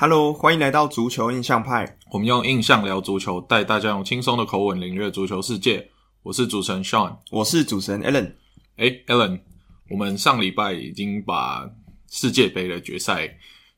Hello，欢迎来到足球印象派。我们用印象聊足球，带大家用轻松的口吻领略足球世界。我是主持人 Sean，我是主持人 Alan。诶，Alan，我们上礼拜已经把世界杯的决赛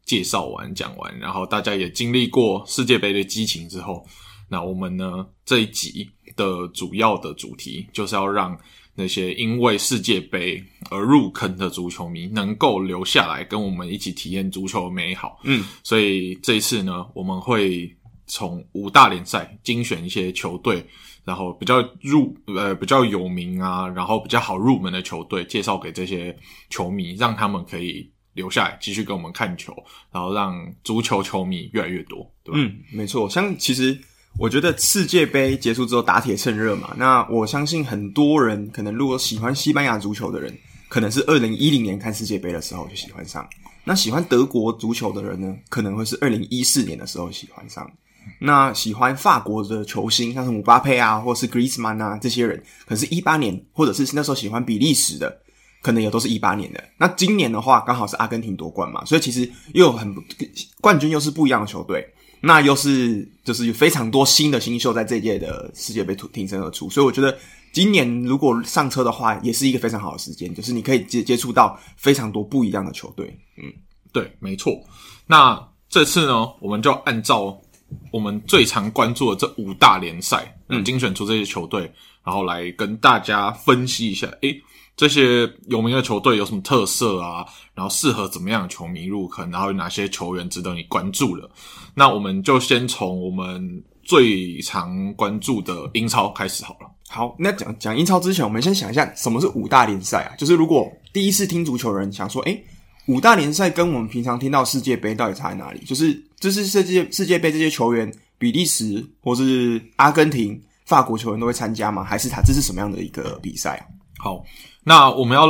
介绍完、讲完，然后大家也经历过世界杯的激情之后，那我们呢，这一集的主要的主题就是要让那些因为世界杯而入坑的足球迷能够留下来跟我们一起体验足球的美好。嗯，所以这一次呢，我们会从五大联赛精选一些球队，然后比较入呃比较有名啊，然后比较好入门的球队，介绍给这些球迷，让他们可以留下来继续跟我们看球，然后让足球球迷越来越多，对吧？嗯，没错，像其实。我觉得世界杯结束之后打铁趁热嘛，那我相信很多人可能如果喜欢西班牙足球的人，可能是二零一零年看世界杯的时候就喜欢上；那喜欢德国足球的人呢，可能会是二零一四年的时候喜欢上；那喜欢法国的球星，像是姆巴佩啊，或是 Griezmann 啊这些人，可是一八年，或者是那时候喜欢比利时的，可能也都是一八年的。那今年的话，刚好是阿根廷夺冠嘛，所以其实又很冠军又是不一样的球队。那又是就是有非常多新的新秀在这一届的世界杯突挺身而出，所以我觉得今年如果上车的话，也是一个非常好的时间，就是你可以接接触到非常多不一样的球队。嗯，对，没错。那这次呢，我们就按照我们最常关注的这五大联赛，嗯，精选出这些球队，然后来跟大家分析一下，诶这些有名的球队有什么特色啊？然后适合怎么样的球迷入坑？然后有哪些球员值得你关注的？那我们就先从我们最常关注的英超开始好了。好，那讲讲英超之前，我们先想一下什么是五大联赛啊？就是如果第一次听足球人想说，诶，五大联赛跟我们平常听到世界杯到底差在哪里？就是这是世界世界杯这些球员，比利时或是阿根廷、法国球员都会参加吗？还是他这是什么样的一个比赛啊？好。那我们要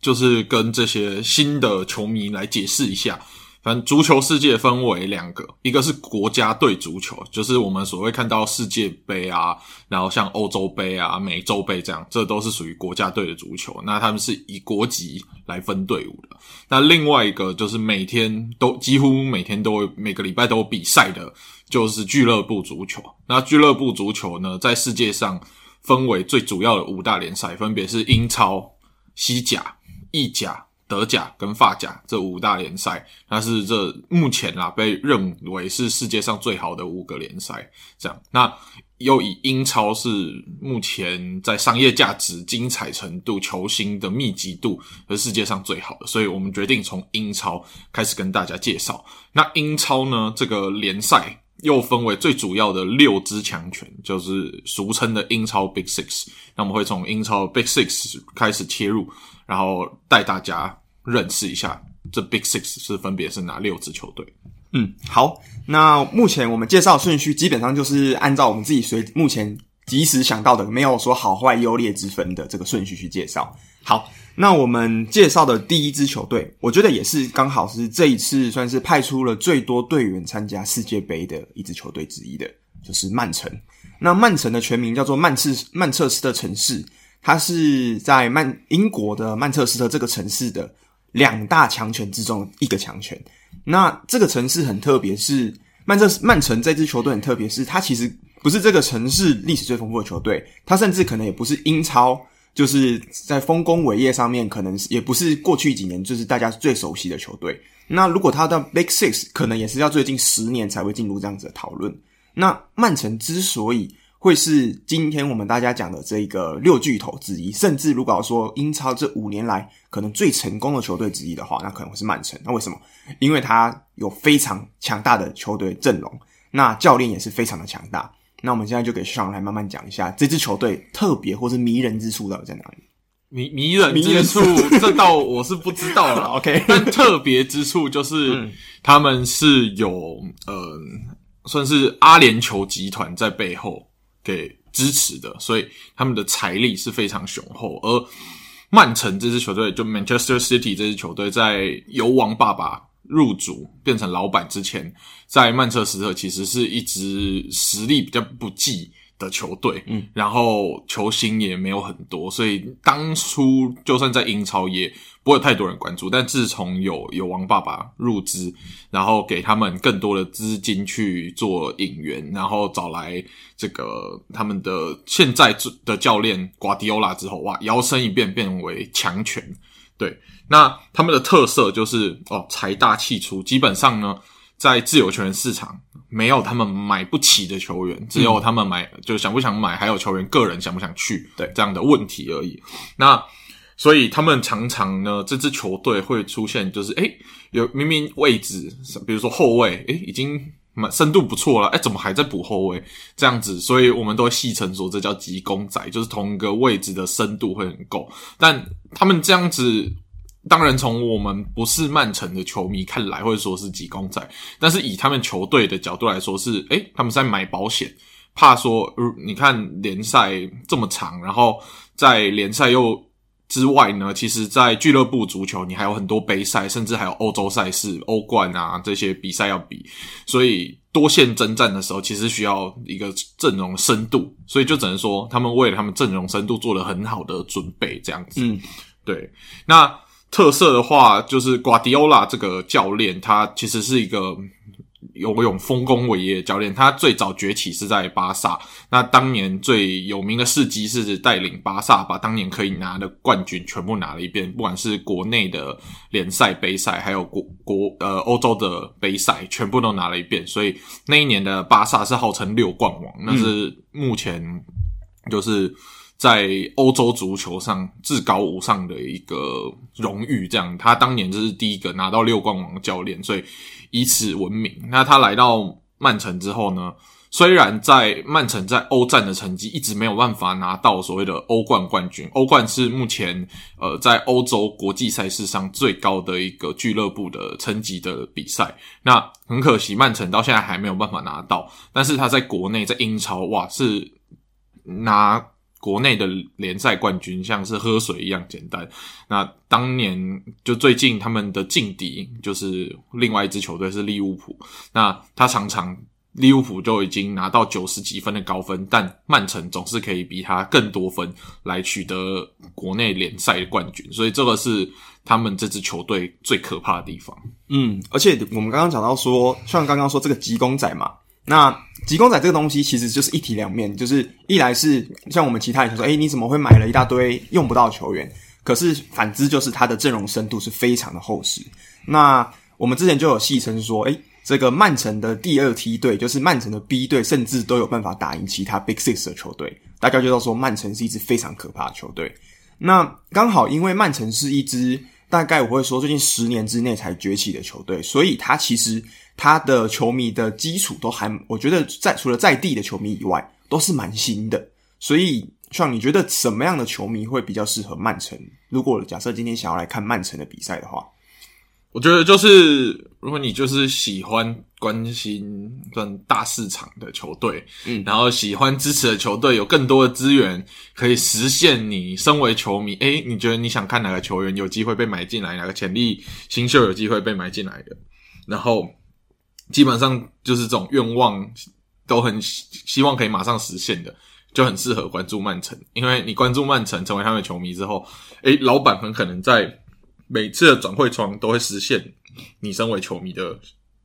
就是跟这些新的球迷来解释一下，反正足球世界分为两个，一个是国家队足球，就是我们所谓看到世界杯啊，然后像欧洲杯啊、美洲杯这样，这都是属于国家队的足球。那他们是以国籍来分队伍的。那另外一个就是每天都几乎每天都会每个礼拜都有比赛的，就是俱乐部足球。那俱乐部足球呢，在世界上。分为最主要的五大联赛，分别是英超、西甲、意甲、德甲跟法甲这五大联赛。那是这目前啦被认为是世界上最好的五个联赛。这样，那又以英超是目前在商业价值、精彩程度、球星的密集度是世界上最好的，所以我们决定从英超开始跟大家介绍。那英超呢，这个联赛。又分为最主要的六支强权，就是俗称的英超 Big Six。那我们会从英超 Big Six 开始切入，然后带大家认识一下这 Big Six 是分别是哪六支球队。嗯，好，那目前我们介绍顺序基本上就是按照我们自己随目前即时想到的，没有说好坏优劣之分的这个顺序去介绍。好。那我们介绍的第一支球队，我觉得也是刚好是这一次算是派出了最多队员参加世界杯的一支球队之一的，就是曼城。那曼城的全名叫做曼彻曼彻斯特城市，它是在曼英国的曼彻斯特这个城市的两大强权之中一个强权。那这个城市很特别，是曼彻曼城这支球队很特别，是它其实不是这个城市历史最丰富的球队，它甚至可能也不是英超。就是在丰功伟业上面，可能也不是过去几年就是大家最熟悉的球队。那如果他到 Big Six，可能也是要最近十年才会进入这样子的讨论。那曼城之所以会是今天我们大家讲的这个六巨头之一，甚至如果说英超这五年来可能最成功的球队之一的话，那可能会是曼城。那为什么？因为他有非常强大的球队阵容，那教练也是非常的强大。那我们现在就给 Sean 来慢慢讲一下这支球队特别或是迷人之处到底在哪里？迷迷人之处，这倒我是不知道了。OK，但特别之处就是他们是有呃，算是阿联酋集团在背后给支持的，所以他们的财力是非常雄厚。而曼城这支球队，就 Manchester City 这支球队，在由王爸爸。入主变成老板之前，在曼彻斯特其实是一支实力比较不济的球队，嗯，然后球星也没有很多，所以当初就算在英超也不不会有太多人关注。但自从有有王爸爸入资，然后给他们更多的资金去做引援，然后找来这个他们的现在的教练瓜迪奥拉之后，哇，摇身一变变为强权。对，那他们的特色就是哦，财大气粗，基本上呢，在自由球员市场没有他们买不起的球员，只有他们买、嗯、就想不想买，还有球员个人想不想去，对这样的问题而已。那所以他们常常呢，这支球队会出现就是，诶有明明位置，比如说后卫，诶已经蛮深度不错了，诶怎么还在补后卫？这样子，所以我们都会戏称说这叫急公仔，就是同一个位置的深度会很够，但他们这样子。当然，从我们不是曼城的球迷看来，或者说是挤公仔，但是以他们球队的角度来说是，是诶他们在买保险，怕说，呃，你看联赛这么长，然后在联赛又之外呢，其实，在俱乐部足球你还有很多杯赛，甚至还有欧洲赛事、欧冠啊这些比赛要比，所以多线征战的时候，其实需要一个阵容深度，所以就只能说他们为了他们阵容深度做了很好的准备，这样子。嗯，对，那。特色的话，就是瓜迪奥拉这个教练，他其实是一个有有丰功伟业的教练。他最早崛起是在巴萨，那当年最有名的事迹是带领巴萨把当年可以拿的冠军全部拿了一遍，不管是国内的联赛、杯赛，还有国国呃欧洲的杯赛，全部都拿了一遍。所以那一年的巴萨是号称六冠王，那是目前就是。在欧洲足球上至高无上的一个荣誉，这样，他当年就是第一个拿到六冠王的教练，所以以此闻名。那他来到曼城之后呢，虽然在曼城在欧战的成绩一直没有办法拿到所谓的欧冠冠军，欧冠是目前呃在欧洲国际赛事上最高的一个俱乐部的层级的比赛。那很可惜，曼城到现在还没有办法拿到，但是他在国内在英超哇是拿。国内的联赛冠军像是喝水一样简单。那当年就最近他们的劲敌就是另外一支球队是利物浦。那他常常利物浦就已经拿到九十几分的高分，但曼城总是可以比他更多分来取得国内联赛冠军。所以这个是他们这支球队最可怕的地方。嗯，而且我们刚刚讲到说，像刚刚说这个急公仔嘛。那急公仔这个东西其实就是一体两面，就是一来是像我们其他人说，诶，你怎么会买了一大堆用不到球员？可是反之就是他的阵容深度是非常的厚实。那我们之前就有戏称说，诶，这个曼城的第二梯队就是曼城的 B 队，甚至都有办法打赢其他 Big Six 的球队。大家就知道说，曼城是一支非常可怕的球队。那刚好因为曼城是一支大概我会说最近十年之内才崛起的球队，所以他其实。他的球迷的基础都还，我觉得在除了在地的球迷以外，都是蛮新的。所以，像你觉得什么样的球迷会比较适合曼城？如果假设今天想要来看曼城的比赛的话，我觉得就是如果你就是喜欢关心跟大市场的球队，嗯，然后喜欢支持的球队有更多的资源，可以实现你身为球迷，诶，你觉得你想看哪个球员有机会被买进来，哪个潜力新秀有机会被买进来的，然后。基本上就是这种愿望都很希望可以马上实现的，就很适合关注曼城。因为你关注曼城，成为他们的球迷之后，诶，老板很可能在每次的转会窗都会实现你身为球迷的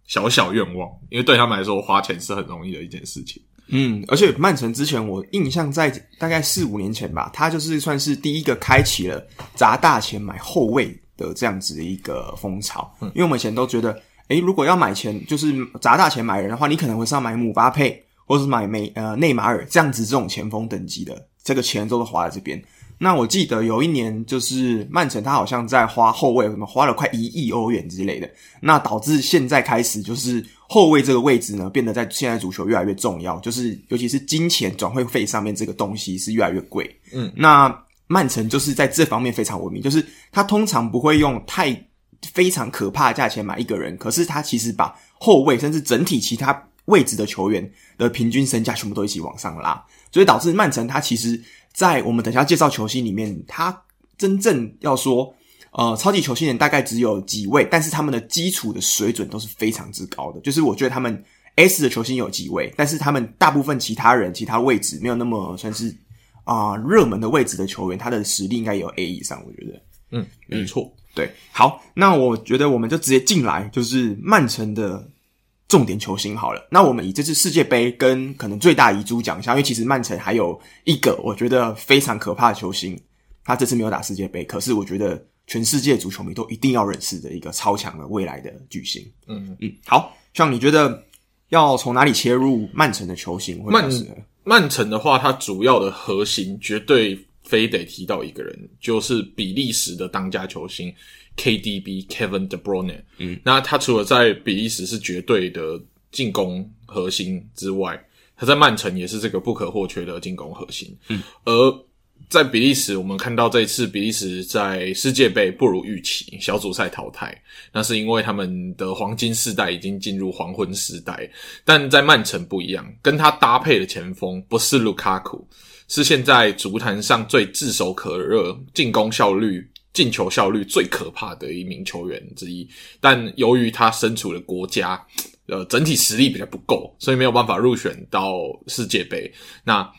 小小愿望。因为对他们来说，花钱是很容易的一件事情。嗯，而且曼城之前我印象在大概四五年前吧，他就是算是第一个开启了砸大钱买后卫的这样子的一个风潮。嗯，因为我们以前都觉得。诶，如果要买钱，就是砸大钱买人的话，你可能会是要买姆巴佩，或者是买梅呃内马尔这样子这种前锋等级的，这个钱都是花在这边。那我记得有一年，就是曼城他好像在花后卫，什么花了快一亿欧元之类的，那导致现在开始就是后卫这个位置呢，变得在现在足球越来越重要，就是尤其是金钱转会费上面这个东西是越来越贵。嗯，那曼城就是在这方面非常文明，就是他通常不会用太。非常可怕的价钱买一个人，可是他其实把后卫甚至整体其他位置的球员的平均身价全部都一起往上拉，所以导致曼城他其实，在我们等下介绍球星里面，他真正要说，呃，超级球星人大概只有几位，但是他们的基础的水准都是非常之高的。就是我觉得他们 S 的球星有几位，但是他们大部分其他人其他位置没有那么算是啊热门的位置的球员，他的实力应该有 A 以上，我觉得。嗯，没错。对，好，那我觉得我们就直接进来，就是曼城的重点球星好了。那我们以这次世界杯跟可能最大遗珠讲一下，因为其实曼城还有一个我觉得非常可怕的球星，他这次没有打世界杯，可是我觉得全世界足球迷都一定要认识的一个超强的未来的巨星。嗯嗯，好，像你觉得要从哪里切入曼城的球星？曼曼城的话，它主要的核心绝对。非得提到一个人，就是比利时的当家球星 KDB Kevin De Bruyne。嗯，那他除了在比利时是绝对的进攻核心之外，他在曼城也是这个不可或缺的进攻核心。嗯，而在比利时，我们看到这一次比利时在世界杯不如预期，小组赛淘汰，那是因为他们的黄金世代已经进入黄昏时代。但在曼城不一样，跟他搭配的前锋不是卢卡库。是现在足坛上最炙手可热、进攻效率、进球效率最可怕的一名球员之一，但由于他身处的国家，呃，整体实力比较不够，所以没有办法入选到世界杯。那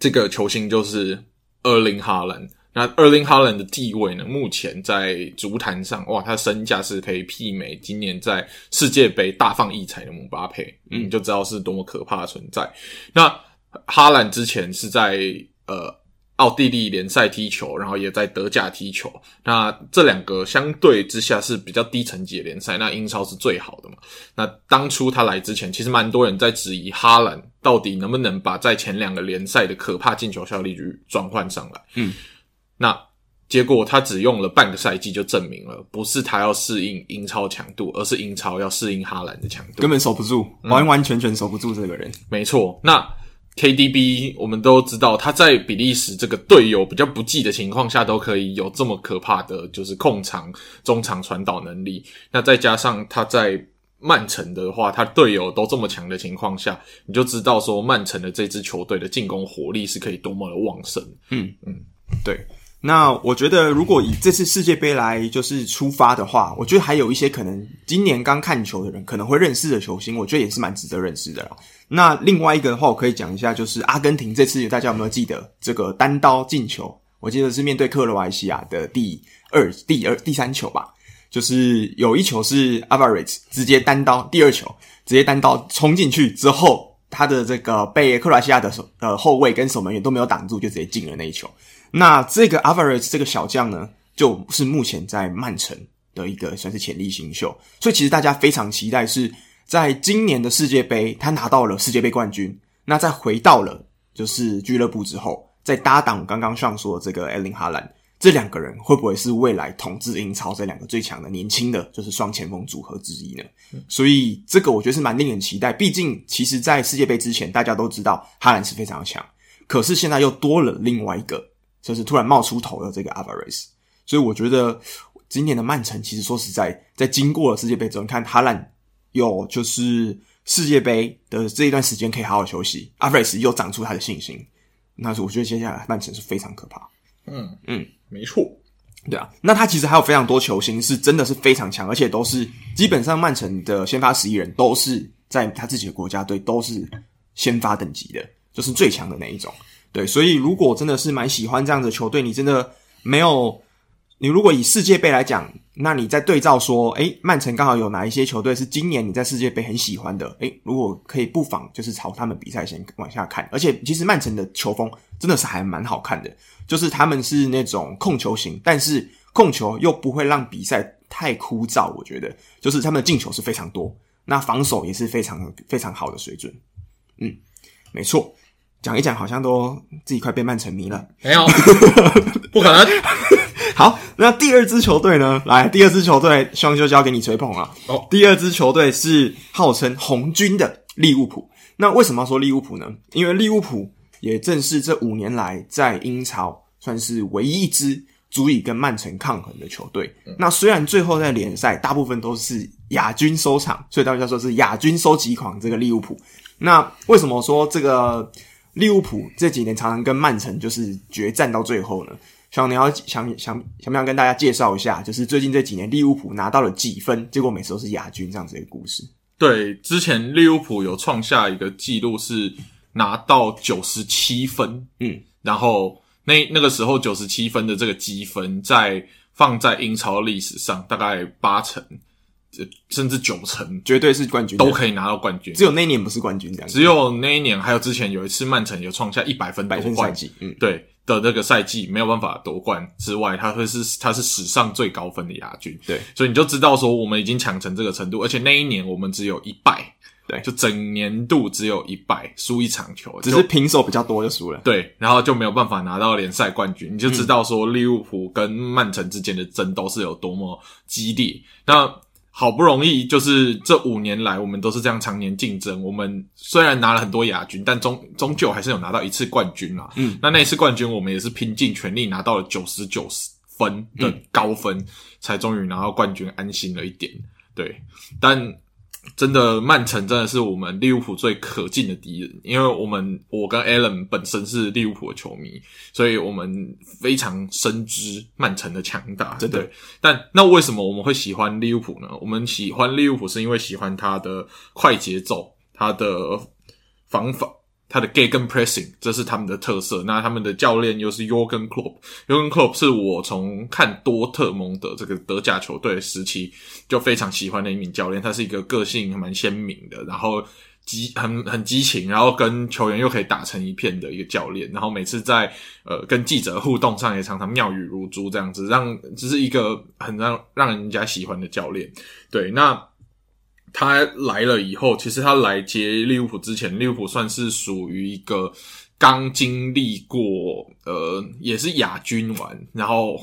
这个球星就是 Erling Haaland。那 Erling Haaland 的地位呢？目前在足坛上，哇，他身价是可以媲美今年在世界杯大放异彩的姆巴佩，嗯，你就知道是多么可怕的存在。那哈兰之前是在呃奥地利联赛踢球，然后也在德甲踢球。那这两个相对之下是比较低层级的联赛，那英超是最好的嘛。那当初他来之前，其实蛮多人在质疑哈兰到底能不能把在前两个联赛的可怕进球效率转换上来。嗯，那结果他只用了半个赛季就证明了，不是他要适应英超强度，而是英超要适应哈兰的强度，根本守不住，完完全全守不住这个人。嗯，没错，那。KDB，我们都知道他在比利时这个队友比较不济的情况下，都可以有这么可怕的就是控场、中场传导能力。那再加上他在曼城的话，他队友都这么强的情况下，你就知道说曼城的这支球队的进攻火力是可以多么的旺盛。嗯嗯，对。那我觉得，如果以这次世界杯来就是出发的话，我觉得还有一些可能今年刚看球的人可能会认识的球星，我觉得也是蛮值得认识的啦。那另外一个的话，我可以讲一下，就是阿根廷这次大家有没有记得这个单刀进球？我记得是面对克罗埃西亚的第二、第二、第三球吧，就是有一球是 Avarez 直接单刀，第二球直接单刀冲进去之后，他的这个被克罗埃西亚的守呃后卫跟守门员都没有挡住，就直接进了那一球。那这个 Avarez 这个小将呢，就是目前在曼城的一个算是潜力新秀，所以其实大家非常期待是在今年的世界杯，他拿到了世界杯冠军，那再回到了就是俱乐部之后，再搭档刚刚上说的这个 Erling Haaland，这两个人会不会是未来统治英超这两个最强的年轻的就是双前锋组合之一呢？所以这个我觉得是蛮令人期待，毕竟其实在世界杯之前，大家都知道哈兰是非常强，可是现在又多了另外一个。就是突然冒出头的这个 Alvarez，所以我觉得今年的曼城其实说实在，在经过了世界杯之后，你看哈兰有就是世界杯的这一段时间可以好好休息，Alvarez 又长出他的信心，那是我觉得接下来曼城是非常可怕。嗯。嗯，没错，对啊，那他其实还有非常多球星是真的是非常强，而且都是基本上曼城的先发十一人都是在他自己的国家队都是先发等级的，就是最强的那一种。对，所以如果真的是蛮喜欢这样的球队，你真的没有，你如果以世界杯来讲，那你在对照说，诶，曼城刚好有哪一些球队是今年你在世界杯很喜欢的？诶，如果可以不妨就是朝他们比赛先往下看，而且其实曼城的球风真的是还蛮好看的，就是他们是那种控球型，但是控球又不会让比赛太枯燥，我觉得就是他们的进球是非常多，那防守也是非常非常好的水准，嗯，没错。讲一讲，好像都自己快被曼城迷了。没有，不可能。好，那第二支球队呢？来，第二支球队，希望就交给你吹捧了。哦，第二支球队是号称红军的利物浦。那为什么要说利物浦呢？因为利物浦也正是这五年来在英超算是唯一一支足以跟曼城抗衡的球队。嗯。那虽然最后在联赛大部分都是亚军收场，所以大家说是亚军收集狂。这个利物浦，那为什么说这个？利物浦这几年常常跟曼城就是决战到最后呢。想你要想想想不想跟大家介绍一下，就是最近这几年利物浦拿到了几分，结果每次都是亚军这样子的一个故事。对，之前利物浦有创下一个记录是拿到九十七分，嗯，然后那那个时候九十七分的这个积分在放在英超历史上，大概八成。甚至九成绝对是冠军，都可以拿到冠军。只有那一年不是冠军，这样。只有那一年，还有之前有一次曼城有创下一百分夺冠赛季，嗯，对的那个赛季没有办法夺冠之外，他会是他是史上最高分的亚军。对，所以你就知道说我们已经强成这个程度，而且那一年我们只有一败，对，就整年度只有一败，输一场球，只是平手比较多就输了。对，然后就没有办法拿到联赛冠军，你就知道说利物浦跟曼城之间的争斗是有多么激烈。那好不容易，就是这五年来，我们都是这样常年竞争。我们虽然拿了很多亚军，但终终究还是有拿到一次冠军啦。嗯，那那一次冠军，我们也是拼尽全力拿到了九十九分的高分，嗯、才终于拿到冠军，安心了一点。对，但。真的，曼城真的是我们利物浦最可敬的敌人，因为我们我跟 Alan 本身是利物浦的球迷，所以我们非常深知曼城的强大。真的。对，但那为什么我们会喜欢利物浦呢？我们喜欢利物浦是因为喜欢他的快节奏，他的防法。他的 Gegenpressing，这是他们的特色。那他们的教练又是 Jürgen Klopp，Jürgen Klopp 是我从看多特蒙德这个德甲球队时期就非常喜欢的一名教练。他是一个个性蛮鲜明的，然后激很很激情，然后跟球员又可以打成一片的一个教练。然后每次在呃跟记者互动上也常常妙语如珠，这样子让只是一个很让让人家喜欢的教练。对，那。他来了以后，其实他来接利物浦之前，利物浦算是属于一个刚经历过，呃，也是亚军完，然后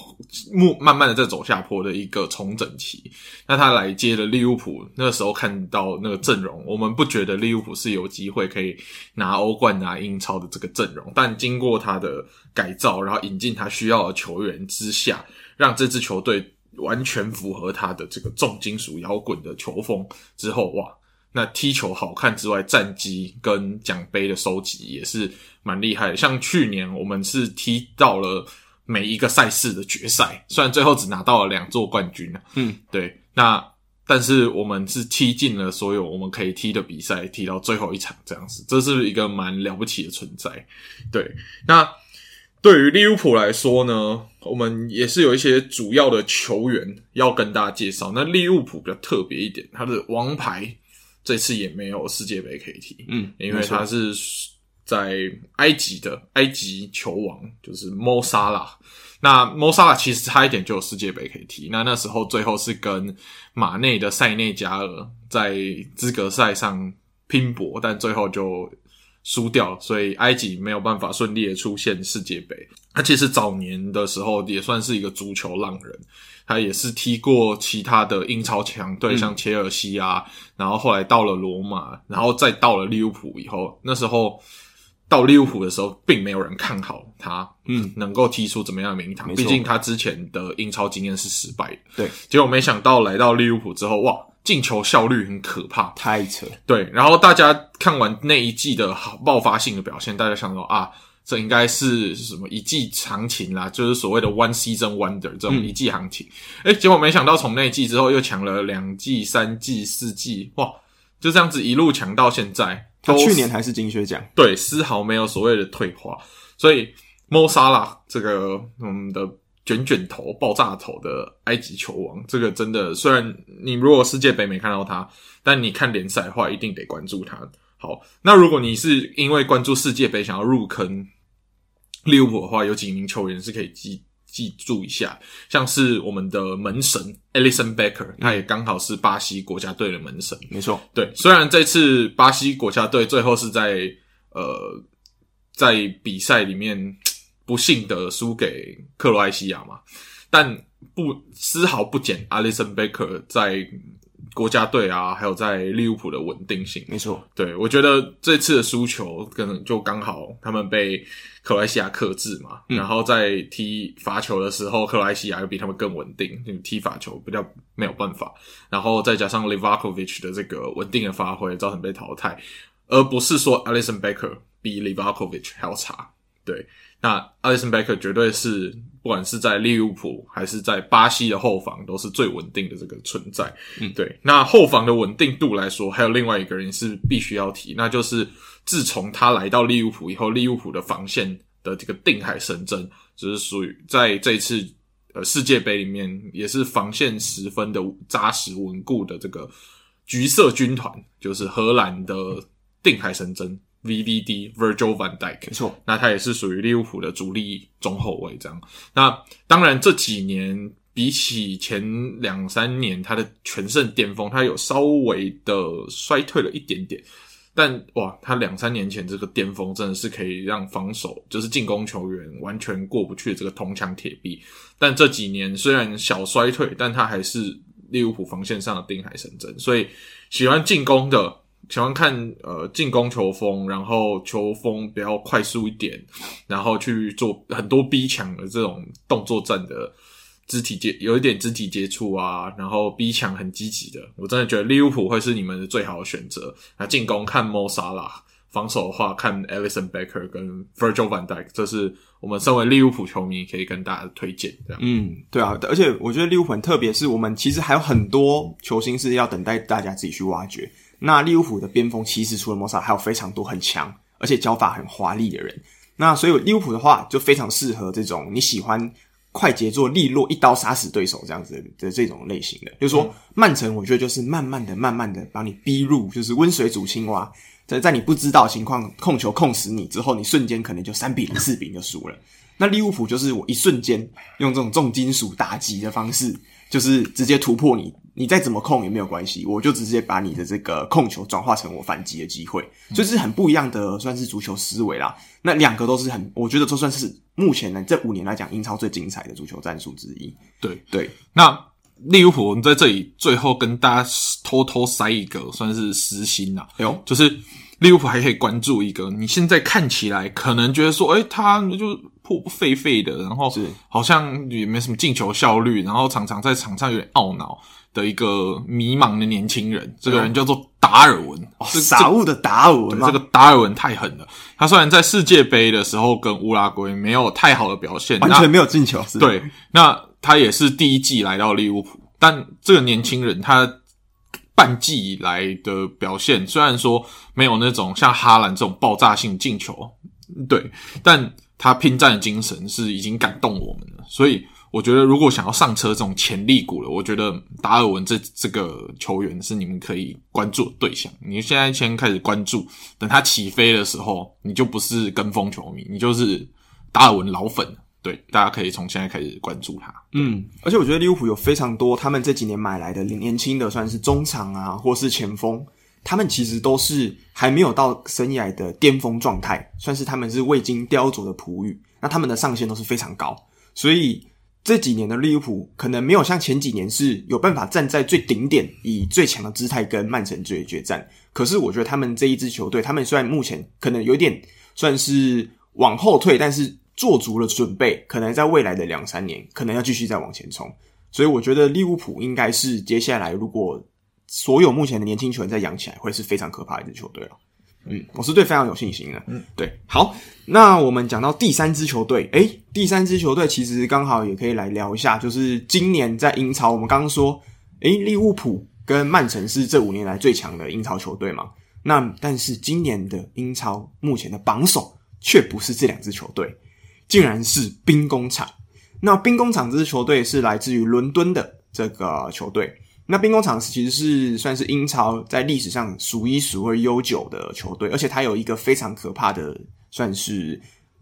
慢慢的在走下坡的一个重整期。那他来接了利物浦，那时候看到那个阵容，我们不觉得利物浦是有机会可以拿欧冠、拿英超的这个阵容，但经过他的改造，然后引进他需要的球员之下，让这支球队。完全符合他的这个重金属摇滚的球风之后，哇，那踢球好看之外，战绩跟奖杯的收集也是蛮厉害的。像去年我们是踢到了每一个赛事的决赛，虽然最后只拿到了两座冠军，嗯，对。那但是我们是踢进了所有我们可以踢的比赛，踢到最后一场这样子，这是一个蛮了不起的存在。对，那。对于利物浦来说呢，我们也是有一些主要的球员要跟大家介绍。那利物浦比较特别一点，他的王牌这次也没有世界杯可以踢，嗯，因为他是在埃及的埃及球王，就是 Mo Salah。那 Mo Salah 其实差一点就有世界杯可以踢，那那时候最后是跟马内的塞内加尔在资格赛上拼搏，但最后就。输掉，所以埃及没有办法顺利的出现世界杯。他其实早年的时候也算是一个足球浪人，他也是踢过其他的英超强队，像切尔西啊，嗯、然后后来到了罗马，然后再到了利物浦以后，那时候到利物浦的时候，并没有人看好他，嗯，能够踢出怎么样的名堂。毕竟他之前的英超经验是失败的，对。结果没想到来到利物浦之后，哇！进球效率很可怕，太扯。对，然后大家看完那一季的好爆发性的表现，大家想说啊，这应该是什么一季行情啦，就是所谓的 one season wonder 这种一季行情。哎、嗯、结果没想到从那一季之后又抢了两季、三季、四季，哇，就这样子一路抢到现在。他去年还是金靴奖，对，丝毫没有所谓的退化。所以 Mo Salah 这个我们的。卷卷头、爆炸头的埃及球王，这个真的，虽然你如果世界杯没看到他，但你看联赛的话，一定得关注他。好，那如果你是因为关注世界杯想要入坑利物浦的话，有几名球员是可以记记住一下，像是我们的门神 Alisson Becker，他也刚好是巴西国家队的门神。没错，对，虽然这次巴西国家队最后是在呃在比赛里面。不幸的输给克罗埃西亚嘛，但不丝毫不减 Alison Baker 在国家队啊，还有在利物浦的稳定性。没错，对，我觉得这次的输球可能就刚好他们被克罗埃西亚克制嘛，嗯、然后在踢罚球的时候，克罗埃西亚又比他们更稳定，踢罚球比较没有办法，然后再加上 Livakovic 的这个稳定的发挥，造成被淘汰，而不是说 Alisson Becker 比 Livakovic 还要差，对。那阿里森贝克绝对是不管是在利物浦还是在巴西的后防都是最稳定的这个存在。嗯，对。那后防的稳定度来说，还有另外一个人是必须要提，那就是自从他来到利物浦以后，利物浦的防线的这个定海神针，就是属于在这一次呃世界杯里面也是防线十分的扎实稳固的这个橘色军团，就是荷兰的定海神针 VVD Virgil van Dijk，没错，那他也是属于利物浦的主力中后卫这样。那当然这几年。比起前两三年，他的全盛巅峰，他有稍微的衰退了一点点。但哇，他两三年前这个巅峰，真的是可以让防守，就是进攻球员完全过不去的这个铜墙铁壁。但这几年虽然小衰退，但他还是利物浦防线上的定海神针。所以喜欢进攻的，喜欢看呃进攻球风，然后球风比较快速一点，然后去做很多逼抢的这种动作战的。肢体接有一点肢体接触啊，然后逼抢很积极的，我真的觉得利物浦会是你们的最好的选择。那进攻看 Mo Salah，防守的话看 Alison Becker 跟 Virgil van Dijk，这是我们身为利物浦球迷可以跟大家推荐这样。嗯，对啊，而且我觉得利物浦很特别，是我们其实还有很多球星是要等待大家自己去挖掘。那利物浦的边锋其实除了 Mo Salah，还有非常多很强而且脚法很华丽的人。那所以利物浦的话就非常适合这种你喜欢。快节奏、利落，一刀杀死对手这样子的，的这种类型的，就是说曼城，我觉得就是慢慢的、慢慢的把你逼入，就是温水煮青蛙，在在你不知道情况控球控死你之后，你瞬间可能就三比零、四比零就输了。那利物浦就是我一瞬间用这种重金属打击的方式，就是直接突破你。你再怎么控也没有关系，我就直接把你的这个控球转化成我反击的机会，所以是很不一样的，算是足球思维啦。那两个都是很，我觉得都算是目前呢这五年来讲英超最精彩的足球战术之一。对对，那利物浦我们在这里最后跟大家偷偷塞一个算是私心啦，哎呦，就是利物浦还可以关注一个，你现在看起来可能觉得说，哎，他就破破废废的，然后是好像也没什么进球效率，然后常常在场上有点懊恼。的一个迷茫的年轻人，这个人叫做达尔文，哦、傻物的达尔文。这个达尔文太狠了，他虽然在世界杯的时候跟乌拉圭没有太好的表现，完全没有进球。对，那他也是第一季来到利物浦，但这个年轻人他半季以来的表现，虽然说没有那种像哈兰这种爆炸性进球，对，但他拼战的精神是已经感动我们了，所以。我觉得，如果想要上车这种潜力股了，我觉得达尔文这这个球员是你们可以关注的对象。你现在先开始关注，等他起飞的时候，你就不是跟风球迷，你就是达尔文老粉。对，大家可以从现在开始关注他。嗯，而且我觉得利物浦有非常多他们这几年买来的年轻的，算是中场啊，或是前锋，他们其实都是还没有到生涯的巅峰状态，算是他们是未经雕琢的璞玉。那他们的上限都是非常高，所以。这几年的利物浦可能没有像前几年是有办法站在最顶点，以最强的姿态跟曼城决决战。可是我觉得他们这一支球队，他们虽然目前可能有点算是往后退，但是做足了准备，可能在未来的两三年，可能要继续再往前冲。所以我觉得利物浦应该是接下来如果所有目前的年轻球员再养起来，会是非常可怕的一支球队了。嗯，我是对非常有信心的。嗯，对，好，那我们讲到第三支球队，诶，第三支球队其实刚好也可以来聊一下，就是今年在英超，我们刚刚说，诶，利物浦跟曼城是这五年来最强的英超球队嘛？那但是今年的英超目前的榜首却不是这两支球队，竟然是兵工厂。那兵工厂这支球队是来自于伦敦的这个球队。那兵工厂其实是算是英超在历史上数一数二悠久的球队，而且它有一个非常可怕的，算是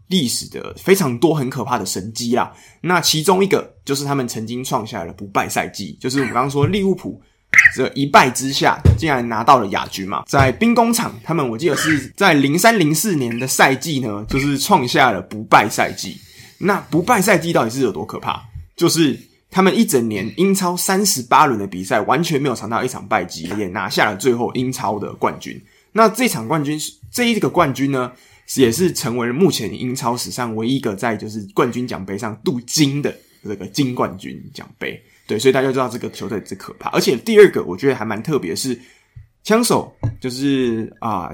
历史的非常多很可怕的神迹啦。那其中一个就是他们曾经创下了不败赛季，就是我们刚刚说利物浦这一败之下竟然拿到了亚军嘛。在兵工厂，他们我记得是在零三零四年的赛季呢，就是创下了不败赛季。那不败赛季到底是有多可怕？就是。他们一整年英超三十八轮的比赛，完全没有尝到一场败绩，也拿下了最后英超的冠军。那这场冠军是这一个冠军呢，也是成为了目前英超史上唯一一个在就是冠军奖杯上镀金的这个金冠军奖杯。对，所以大家知道这个球队之可怕。而且第二个我觉得还蛮特别，是枪手就是啊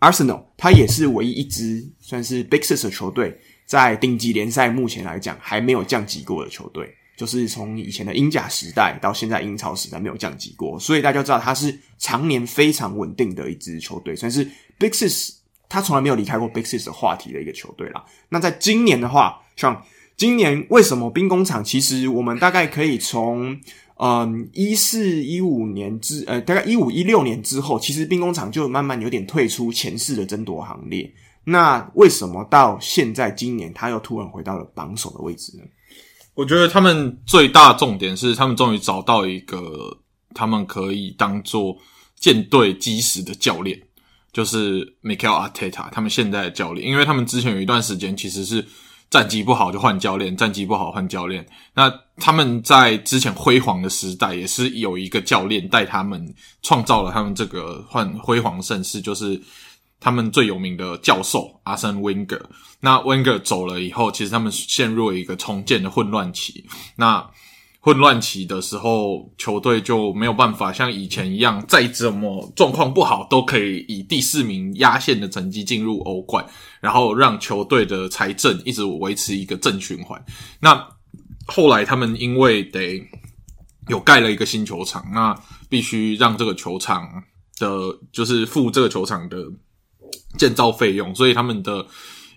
，Arsenal，他也是唯一一支算是 Big Six 的球队，在顶级联赛目前来讲还没有降级过的球队。就是从以前的英甲时代到现在英超时代没有降级过，所以大家知道他是常年非常稳定的一支球队，算是 Big Six，他从来没有离开过 Big Six 话题的一个球队啦。那在今年的话，像今年为什么兵工厂？其实我们大概可以从嗯一四一五年之呃大概一五一六年之后，其实兵工厂就慢慢有点退出前四的争夺行列。那为什么到现在今年他又突然回到了榜首的位置呢？我觉得他们最大重点是，他们终于找到一个他们可以当做舰队基石的教练，就是 Mikel Arteta，他们现在的教练。因为他们之前有一段时间其实是战绩不好就换教练，战绩不好换教练。那他们在之前辉煌的时代，也是有一个教练带他们创造了他们这个换辉煌盛世，就是。他们最有名的教授阿森温格，那温格走了以后，其实他们陷入了一个重建的混乱期。那混乱期的时候，球队就没有办法像以前一样，再怎么状况不好，都可以以第四名压线的成绩进入欧冠，然后让球队的财政一直维持一个正循环。那后来他们因为得有盖了一个新球场，那必须让这个球场的，就是付这个球场的。建造费用，所以他们的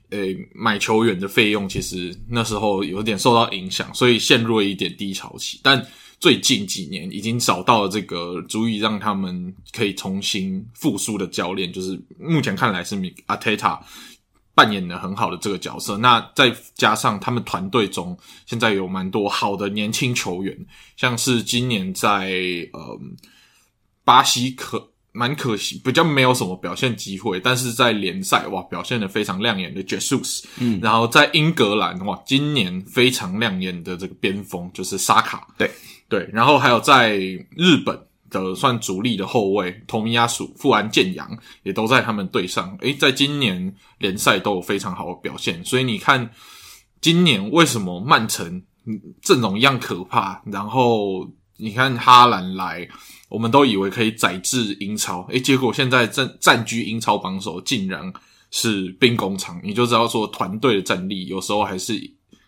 呃、买球员的费用其实那时候有点受到影响，所以陷入了一点低潮期。但最近几年已经找到了这个足以让他们可以重新复苏的教练，就是目前看来是米阿泰塔扮演的很好的这个角色。那再加上他们团队中现在有蛮多好的年轻球员，像是今年在呃巴西可。蛮可惜，比较没有什么表现机会，但是在联赛哇表现的非常亮眼的 Jesus，嗯，然后在英格兰哇今年非常亮眼的这个边锋就是沙卡，对。对，然后还有在日本的算主力的后卫头米亚属富安健洋也都在他们队上，诶，在今年联赛都有非常好的表现，所以你看今年为什么曼城阵容一样可怕，然后你看哈兰来。我们都以为可以载至英超，诶，结果现在占占据英超榜首，竟然是兵工厂。你就知道说，团队的战力有时候还是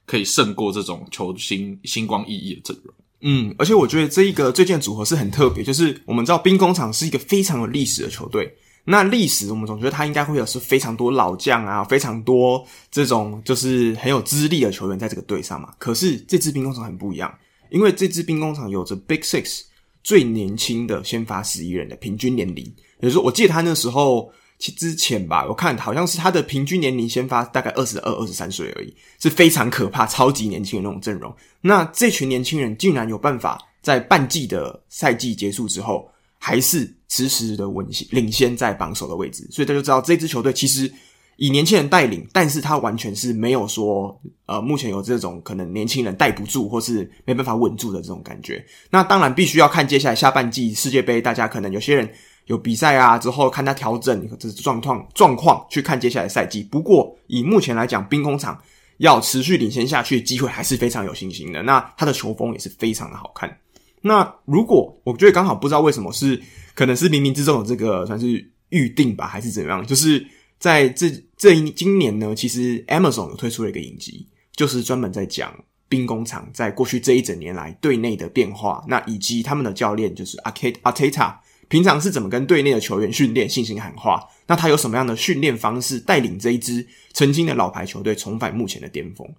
可以胜过这种球星星光熠熠的阵容。嗯，而且我觉得这一个最近的组合是很特别，就是我们知道兵工厂是一个非常有历史的球队。那历史我们总觉得他应该会有是非常多老将啊，非常多这种就是很有资历的球员在这个队上嘛。可是这支兵工厂很不一样，因为这支兵工厂有着 Big Six。最年轻的先发十一人的平均年龄，也就是说，我记得他那时候其之前吧，我看好像是他的平均年龄先发大概二十二、二十三岁而已，是非常可怕、超级年轻的那种阵容。那这群年轻人竟然有办法在半季的赛季结束之后，还是迟迟的稳领先在榜首的位置，所以他就知道这支球队其实。以年轻人带领，但是他完全是没有说，呃，目前有这种可能年轻人带不住或是没办法稳住的这种感觉。那当然必须要看接下来下半季世界杯，大家可能有些人有比赛啊，之后看他调整这状况状况，去看接下来赛季。不过以目前来讲，兵工厂要持续领先下去的机会还是非常有信心的。那他的球风也是非常的好看。那如果我觉得刚好不知道为什么是，可能是冥冥之中的这个算是预定吧，还是怎么样，就是。在这这一今年呢，其实 Amazon 有推出了一个影集，就是专门在讲兵工厂在过去这一整年来队内的变化，那以及他们的教练就是 Arteta 平常是怎么跟队内的球员训练、信心喊话，那他有什么样的训练方式带领这一支曾经的老牌球队重返目前的巅峰？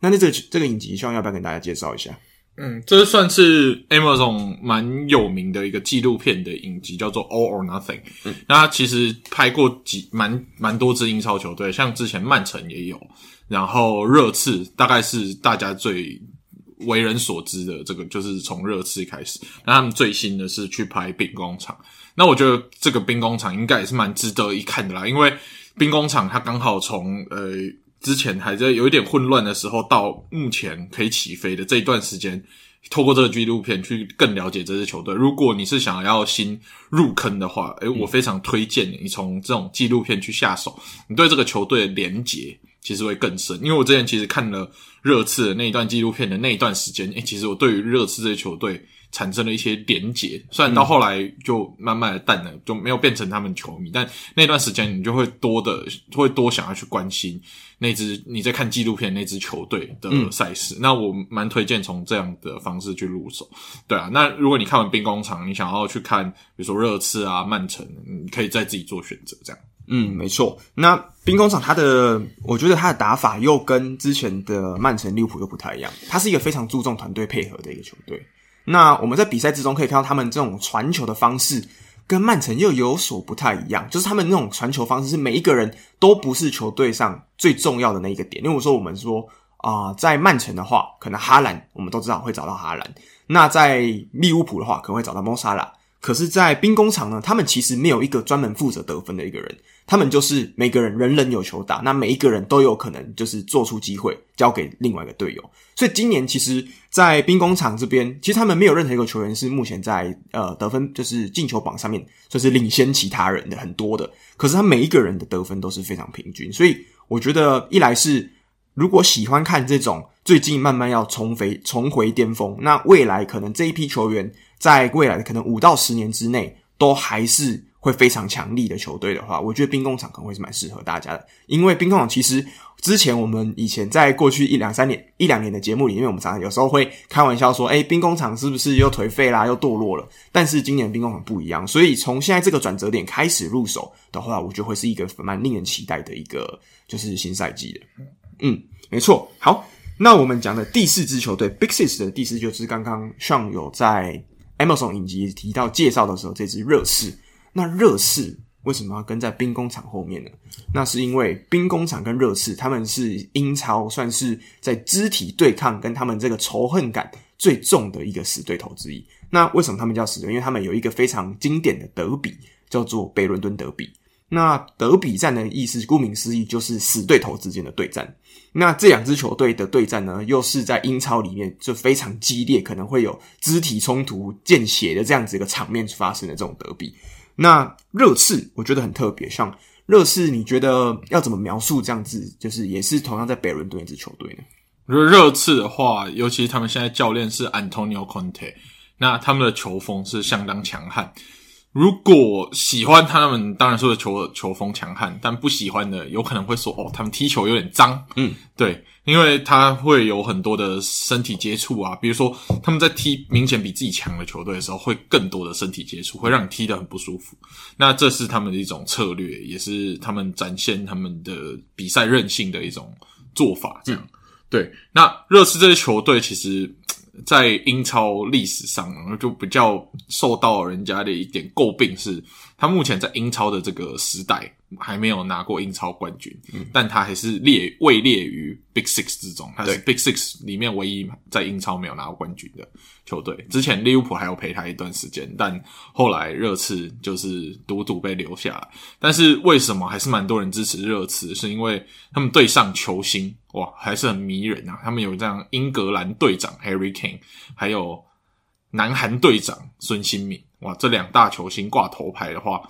那那这个这个影集，希望要不要跟大家介绍一下？嗯，这算是 Amazon 蛮有名的一个纪录片的影集，叫做《All or Nothing》。嗯，那他其实拍过几蛮蛮多支英超球队，像之前曼城也有，然后热刺大概是大家最为人所知的这个，就是从热刺开始。那他们最新的是去拍兵工厂，那我觉得这个兵工厂应该也是蛮值得一看的啦，因为兵工厂它刚好从呃。之前还在有一点混乱的时候，到目前可以起飞的这一段时间，透过这个纪录片去更了解这支球队。如果你是想要新入坑的话，诶，我非常推荐你从这种纪录片去下手，你对这个球队的连结其实会更深。因为我之前其实看了热刺的那一段纪录片的那一段时间，诶，其实我对于热刺这支球队产生了一些连结。虽然到后来就慢慢的淡了，就没有变成他们球迷，但那段时间你就会多的会多想要去关心那支你在看纪录片那支球队的赛事。嗯、那我蛮推荐从这样的方式去入手。对啊，那如果你看完兵工厂，你想要去看比如说热刺啊、曼城，你可以再自己做选择，这样。嗯，没错。那兵工厂它的，我觉得它的打法又跟之前的曼城、利物浦又不太一样。它是一个非常注重团队配合的一个球队。那我们在比赛之中可以看到，他们这种传球的方式跟曼城又有所不太一样。就是他们那种传球方式是每一个人都不是球队上最重要的那一个点。因为我说我们说啊、在曼城的话，可能哈兰我们都知道会找到哈兰。那在利物浦的话，可能会找到莫萨拉。可是，在兵工厂呢，他们其实没有一个专门负责得分的一个人。他们就是每个人人人有球打，那每一个人都有可能就是做出机会交给另外一个队友。所以今年其实，在兵工厂这边，其实他们没有任何一个球员是目前在呃得分就是进球榜上面就是领先其他人的很多的。可是他每一个人的得分都是非常平均，所以我觉得一来是如果喜欢看这种最近慢慢要重回重回巅峰，那未来可能这一批球员在未来的可能五到十年之内都还是。会非常强力的球队的话，我觉得兵工厂可能会是蛮适合大家的。因为兵工厂其实之前我们以前在过去一两三年、一两年的节目里，面我们常常有时候会开玩笑说：“诶，兵工厂是不是又颓废啦，又堕落了？”但是今年兵工厂不一样，所以从现在这个转折点开始入手的话，我觉得会是一个蛮令人期待的一个就是新赛季的。嗯，没错。好，那我们讲的第四支球队 Big Six 的第四就是刚刚上有在 Amazon 影集提到介绍的时候，这支热刺。那热刺为什么要跟在兵工厂后面呢？那是因为兵工厂跟热刺他们是英超算是在肢体对抗跟他们这个仇恨感最重的一个死对头之一。那为什么他们叫死对？因为他们有一个非常经典的德比，叫做北伦敦德比。那德比战的意思，顾名思义就是死对头之间的对战。那这两支球队的对战呢，又是在英超里面就非常激烈，可能会有肢体冲突、见血的这样子一个场面发生的这种德比。那热刺我觉得很特别，像热刺，你觉得要怎么描述这样子？就是也是同样在北伦敦一支球队呢？如果热刺的话，尤其是他们现在教练是 Antonio Conte，那他们的球风是相当强悍。如果喜欢他们，当然说球球风强悍，但不喜欢的有可能会说哦，他们踢球有点脏。嗯，对，因为他会有很多的身体接触啊，比如说他们在踢明显比自己强的球队的时候，会更多的身体接触，会让你踢得很不舒服。那这是他们的一种策略，也是他们展现他们的比赛韧性的一种做法。这样，嗯、对。那热刺这些球队其实。在英超历史上，然后就比较受到人家的一点诟病是，他目前在英超的这个时代还没有拿过英超冠军，嗯，但他还是列位列于 Big Six 之中，他是 Big Six 里面唯一在英超没有拿过冠军的球队。之前利物浦还有陪他一段时间，但后来热刺就是独独被留下来。但是为什么还是蛮多人支持热刺？是因为他们队上球星哇还是很迷人啊！他们有这样英格兰队长 Harry Kane，还有南韩队长孙兴慜哇，这两大球星挂头牌的话。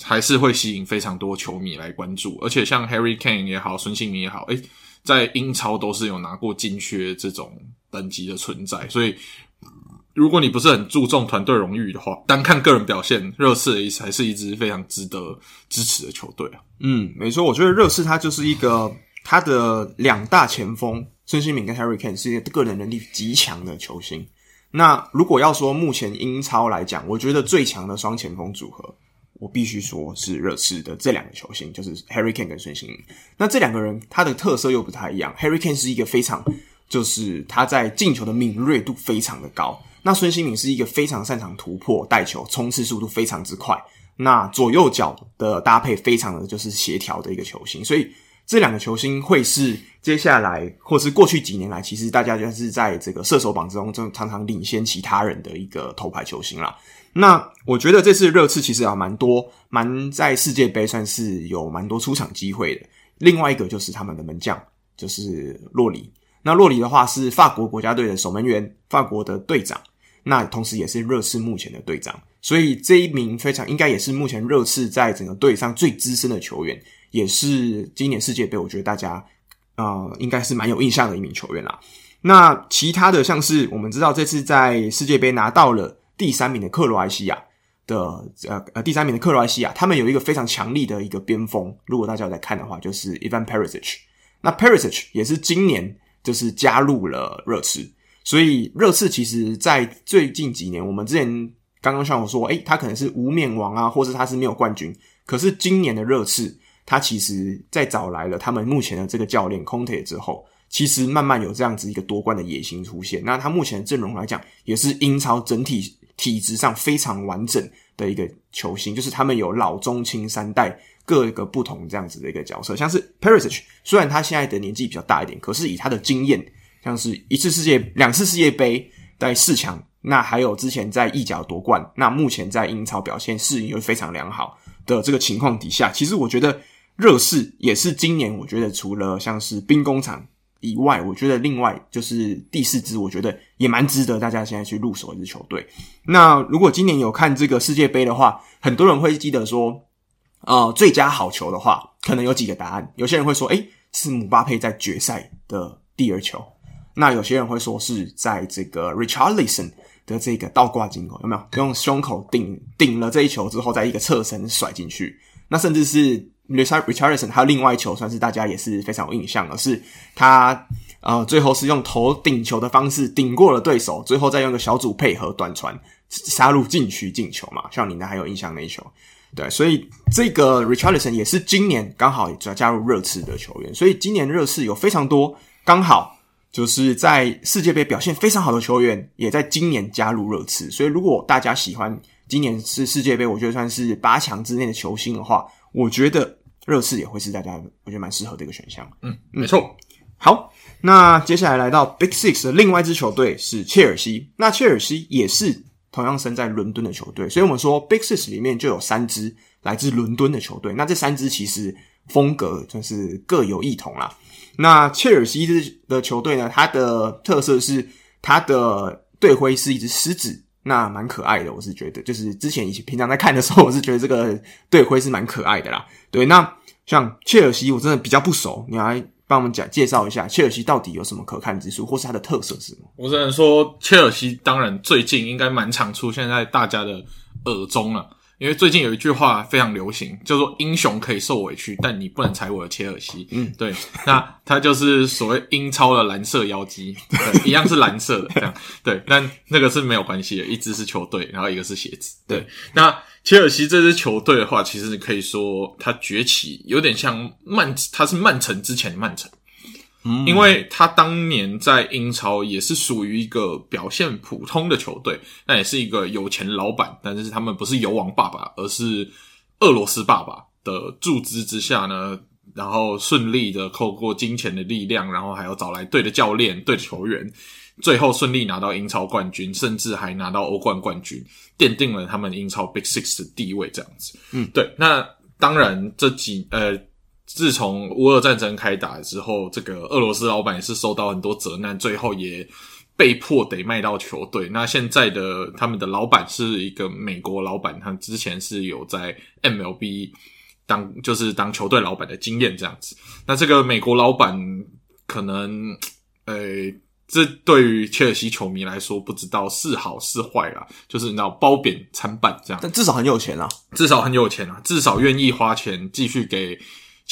还是会吸引非常多球迷来关注，而且像 Harry Kane 也好，孙兴慜也好，诶，在英超都是有拿过金靴这种等级的存在。所以，如果你不是很注重团队荣誉的话，单看个人表现，热刺的意思还是一支非常值得支持的球队。嗯，没错，我觉得热刺它就是一个它的两大前锋孙兴慜跟 Harry Kane 是一个个人能力极强的球星。那如果要说目前英超来讲，我觉得最强的双前锋组合。我必须说是热刺的这两个球星，就是 Harry Kane 跟孙兴慜。那这两个人他的特色又不太一样。Harry Kane 是一个非常，就是他在进球的敏锐度非常的高。那孙兴慜是一个非常擅长突破、带球、冲刺速度非常之快。那左右脚的搭配非常的就是协调的一个球星。所以这两个球星会是接下来或是过去几年来，其实大家就是在这个射手榜之中，就常常领先其他人的一个头牌球星啦。那我觉得这次热刺其实也蛮多，蛮在世界杯算是有蛮多出场机会的。另外一个就是他们的门将，就是洛里。那洛里的话是法国国家队的守门员，法国的队长，那同时也是热刺目前的队长。所以这一名非常应该也是目前热刺在整个队上最资深的球员，也是今年世界杯我觉得大家呃应该是蛮有印象的一名球员啦。那其他的像是我们知道这次在世界杯拿到了第三名的克罗埃西亚的呃呃第三名的克罗埃西亚，他们有一个非常强力的一个边锋，如果大家有在看的话，就是 Ivan Perisic。那 Perisic 也是今年就是加入了热刺，所以热刺其实在最近几年，我们之前刚刚像我说，诶，他可能是无冕王啊，或是他是没有冠军，可是今年的热刺，他其实在找来了他们目前的这个教练 Conte 之后。其实慢慢有这样子一个夺冠的野心出现。那他目前的阵容来讲，也是英超整体体质上非常完整的一个球星。就是他们有老中青三代各个不同这样子的一个角色。像是 Perisic，虽然他现在的年纪比较大一点，可是以他的经验，像是一次世界、两次世界杯在四强，那还有之前在意甲夺冠，那目前在英超表现适应又非常良好的这个情况底下，其实我觉得热刺也是今年我觉得除了像是兵工厂。以外，我觉得另外就是第四支，我觉得也蛮值得大家现在去入手一支球队。那如果今年有看这个世界杯的话，很多人会记得说，呃，最佳好球的话，可能有几个答案。有些人会说，诶，是姆巴佩在决赛的第二球。那有些人会说是在这个 Richarlison 的这个倒挂金口，有没有用胸口顶顶了这一球之后，再一个侧身甩进去？那甚至是。Richarlison 还有另外一球，算是大家也是非常有印象的，是他呃最后是用头顶球的方式顶过了对手，最后再用一个小组配合短传杀入禁区进球嘛。像你呢还有印象那一球？对，所以这个 Richarlison 也是今年刚好要加入热刺的球员，所以今年热刺有非常多刚好就是在世界杯表现非常好的球员，也在今年加入热刺。所以如果大家喜欢今年是世界杯，我觉得算是八强之内的球星的话，我觉得。热刺也会是大家我觉得蛮适合的一个选项。嗯，没错。好，那接下来来到 Big Six 的另外一支球队是切尔西。那切尔西也是同样身在伦敦的球队，所以我们说 Big Six 里面就有三支来自伦敦的球队。那这三支其实风格就是各有异同啦。那切尔西这的球队呢，它的特色是它的队徽是一只狮子。那蛮可爱的，我是觉得，就是之前以前平常在看的时候，我是觉得这个队徽是蛮可爱的啦。对，那像切尔西，我真的比较不熟，你来帮我们讲介绍一下切尔西到底有什么可看之处，或是它的特色是什么？我只能说，切尔西当然最近应该蛮常出现在大家的耳中了。因为最近有一句话非常流行，叫做“英雄可以受委屈，但你不能踩我的切尔西”。嗯，对，那他就是所谓英超的蓝色妖姬，对，一样是蓝色的这样。对，但那个是没有关系的，一支是球队，然后一个是鞋子。对，那切尔西这支球队的话，其实可以说它崛起有点像曼，它是曼城之前的曼城。因为他当年在英超也是属于一个表现普通的球队，那也是一个有钱老板，但是他们不是油王爸爸，而是俄罗斯爸爸的注资之下呢，然后顺利的透过金钱的力量，然后还要找来对的教练、对的球员，最后顺利拿到英超冠军，甚至还拿到欧冠冠军，奠定了他们英超 Big Six 的地位。这样子，嗯，对。那当然这几呃。自从乌俄战争开打之后，这个俄罗斯老板也是受到很多责难，最后也被迫得卖到球队。那现在的他们的老板是一个美国老板，他之前是有在 MLB 当就是当球队老板的经验这样子。那这个美国老板可能，呃，这对于切尔西球迷来说，不知道是好是坏啦，就是你知道褒贬参半这样。但至少很有钱啊，至少很有钱啊，至少愿意花钱继续给。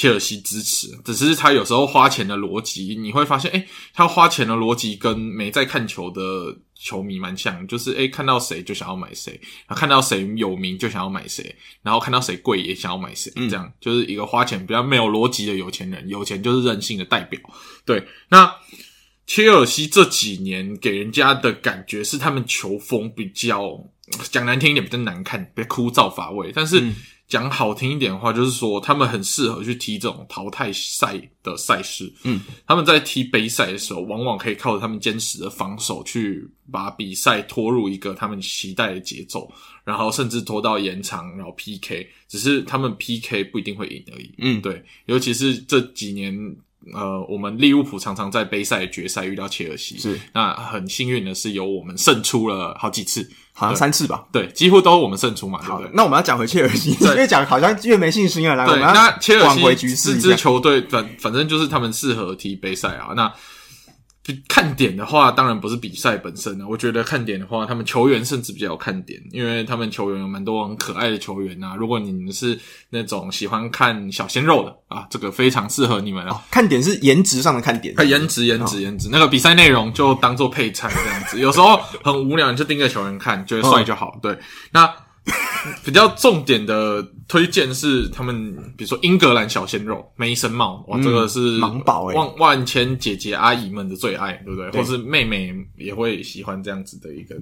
切尔西支持，只是他有时候花钱的逻辑，你会发现，诶，他花钱的逻辑跟没在看球的球迷蛮像，就是诶，看到谁就想要买谁，然后看到谁有名就想要买谁，然后看到谁贵也想要买谁，这样就是一个花钱比较没有逻辑的有钱人，有钱就是任性的代表。对，那切尔西这几年给人家的感觉是他们球风比较讲难听一点，比较难看，比较枯燥乏味，但是。嗯讲好听一点的话，就是说他们很适合去踢这种淘汰赛的赛事。嗯，他们在踢杯赛的时候，往往可以靠着他们坚实的防守去把比赛拖入一个他们期待的节奏，然后甚至拖到延长，然后 PK。只是他们 PK 不一定会赢而已。嗯，对，尤其是这几年。呃，我们利物浦常常在杯赛决赛遇到切尔西，是那很幸运的是，有我们胜出了好几次，好像三次吧？对，几乎都是我们胜出嘛。好的，那我们要讲回切尔西，越讲好像越没信心了。来，对，我们那切尔西挽回局势，这支球队反反正就是他们适合踢杯赛啊。那看点的话，当然不是比赛本身了。我觉得看点的话，他们球员甚至比较有看点，因为他们球员有蛮多很可爱的球员啊。如果你们是那种喜欢看小鲜肉的啊，这个非常适合你们啊。哦、看点是颜值上的看点，看颜值、颜值、颜值。那个比赛内容就当做配菜这样子。有时候很无聊，你就盯着球员看，觉得帅就好。对，那。比较重点的推荐是他们，比如说英格兰小鲜肉梅森帽，哇，这个是万万千姐姐阿姨们的最爱，对不对？或是妹妹也会喜欢这样子的一个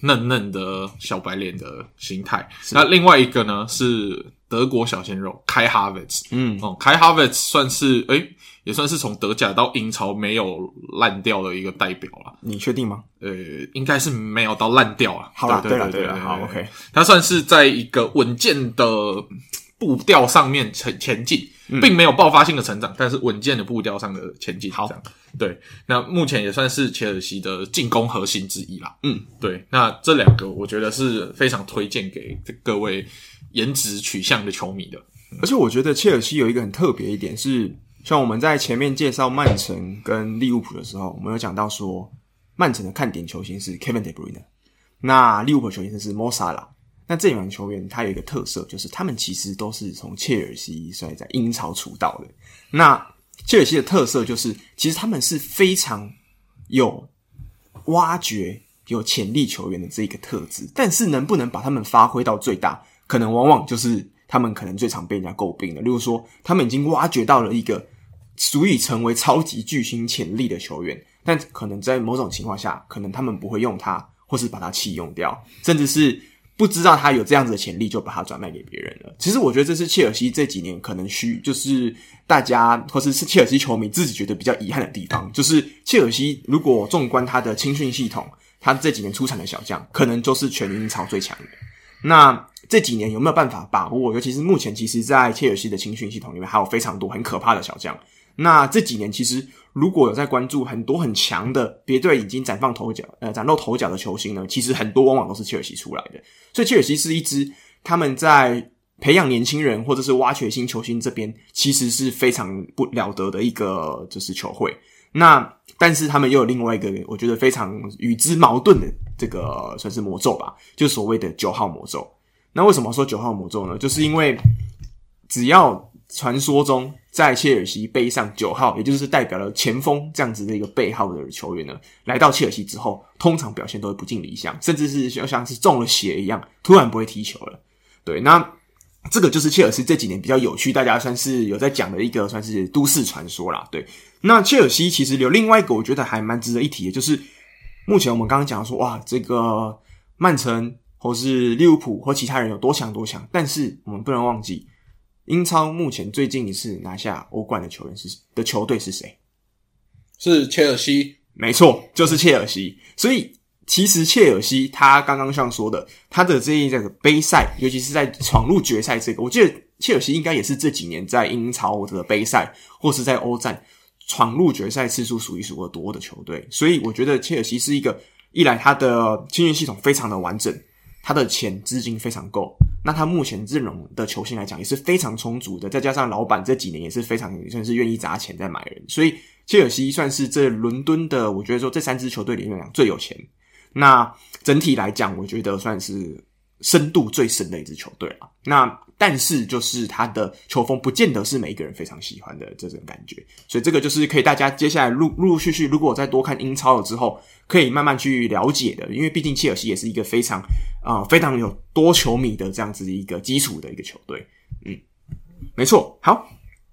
嫩嫩的小白脸的形态。那另外一个呢是德国小鲜肉开哈维茨，嗯，哦，开哈维茨算是诶、欸也算是从德甲到英超没有烂掉的一个代表了。你确定吗？呃，应该是没有到烂掉啊。好了，对了，对了，好，OK。他算是在一个稳健的步调上面前前进，并没有爆发性的成长，但是稳健的步调上的前进。好，对。那目前也算是切尔西的进攻核心之一啦。嗯，对。那这两个我觉得是非常推荐给各位颜值取向的球迷的。而且我觉得切尔西有一个很特别一点是。像我们在前面介绍曼城跟利物浦的时候，我们有讲到说，曼城的看点球星是 Kevin De Bruyne，那利物浦球星是 Mo Salah。那这两个球员他有一个特色，就是他们其实都是从切尔西所以在英超出道的。那切尔西的特色就是，其实他们是非常有挖掘有潜力球员的这一个特质，但是能不能把他们发挥到最大，可能往往就是他们可能最常被人家诟病的。例如说，他们已经挖掘到了一个。足以成为超级巨星潜力的球员，但可能在某种情况下，可能他们不会用他，或是把他弃用掉，甚至是不知道他有这样子的潜力，就把他转卖给别人了。其实我觉得这是切尔西这几年可能需，就是大家或是是切尔西球迷自己觉得比较遗憾的地方，就是切尔西如果纵观他的青训系统，他这几年出产的小将，可能就是全英超最强的。那这几年有没有办法把握？尤其是目前，其实，在切尔西的青训系统里面，还有非常多很可怕的小将。那这几年其实如果有在关注很多很强的别队已经崭放头角，呃，崭露头角的球星呢，其实很多往往都是切尔西出来的。所以切尔西是一支他们在培养年轻人或者是挖掘新球星这边，其实是非常不了得的一个就是球会。那但是他们又有另外一个我觉得非常与之矛盾的这个算是魔咒吧，就所谓的九号魔咒。那为什么说九号魔咒呢？就是因为只要传说中。在切尔西背上九号，也就是代表了前锋这样子的一个背号的球员呢，来到切尔西之后，通常表现都会不尽理想，甚至是就像是中了邪一样，突然不会踢球了。对，那这个就是切尔西这几年比较有趣，大家算是有在讲的一个算是都市传说啦。对，那切尔西其实有另外一个，我觉得还蛮值得一提的，就是目前我们刚刚讲说，哇，这个曼城或是利物浦或其他人有多强多强，但是我们不能忘记。英超目前最近一次拿下欧冠的球员是的球队是谁？是切尔西，没错，就是切尔西。所以其实切尔西他刚刚像说的，他的这一这个杯赛，尤其是在闯入决赛这个，我记得切尔西应该也是这几年在英超的杯赛或是在欧战闯入决赛次数数一数二多的球队。所以我觉得切尔西是一个一来他的青训系统非常的完整，他的钱资金非常够。那他目前阵容的球星来讲也是非常充足的，再加上老板这几年也是非常算是愿意砸钱在买人，所以切尔西算是这伦敦的，我觉得说这三支球队里面讲最有钱。那整体来讲，我觉得算是深度最深的一支球队了。那但是就是他的球风不见得是每一个人非常喜欢的这种感觉，所以这个就是可以大家接下来陆陆陆续续，如果我再多看英超了之后，可以慢慢去了解的，因为毕竟切尔西也是一个非常。啊、非常有多球迷的这样子的一个基础的一个球队，嗯，没错。好，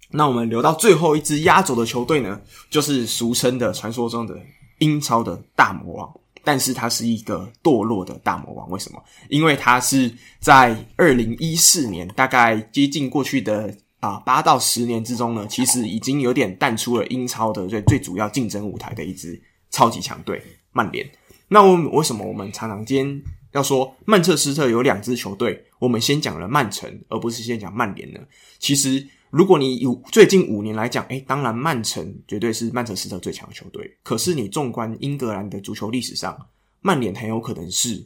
那我们留到最后一支压轴的球队呢，就是俗称的传说中的英超的大魔王，但是他是一个堕落的大魔王。为什么？因为他是在二零一四年，大概接近过去的啊八到十年之中呢，其实已经有点淡出了英超的最最主要竞争舞台的一支超级强队曼联。那我为什么我们常常间？要说曼彻斯特有两支球队，我们先讲了曼城，而不是先讲曼联呢？其实，如果你有最近五年来讲，诶，当然曼城绝对是曼彻斯特最强的球队。可是，你纵观英格兰的足球历史上，曼联很有可能是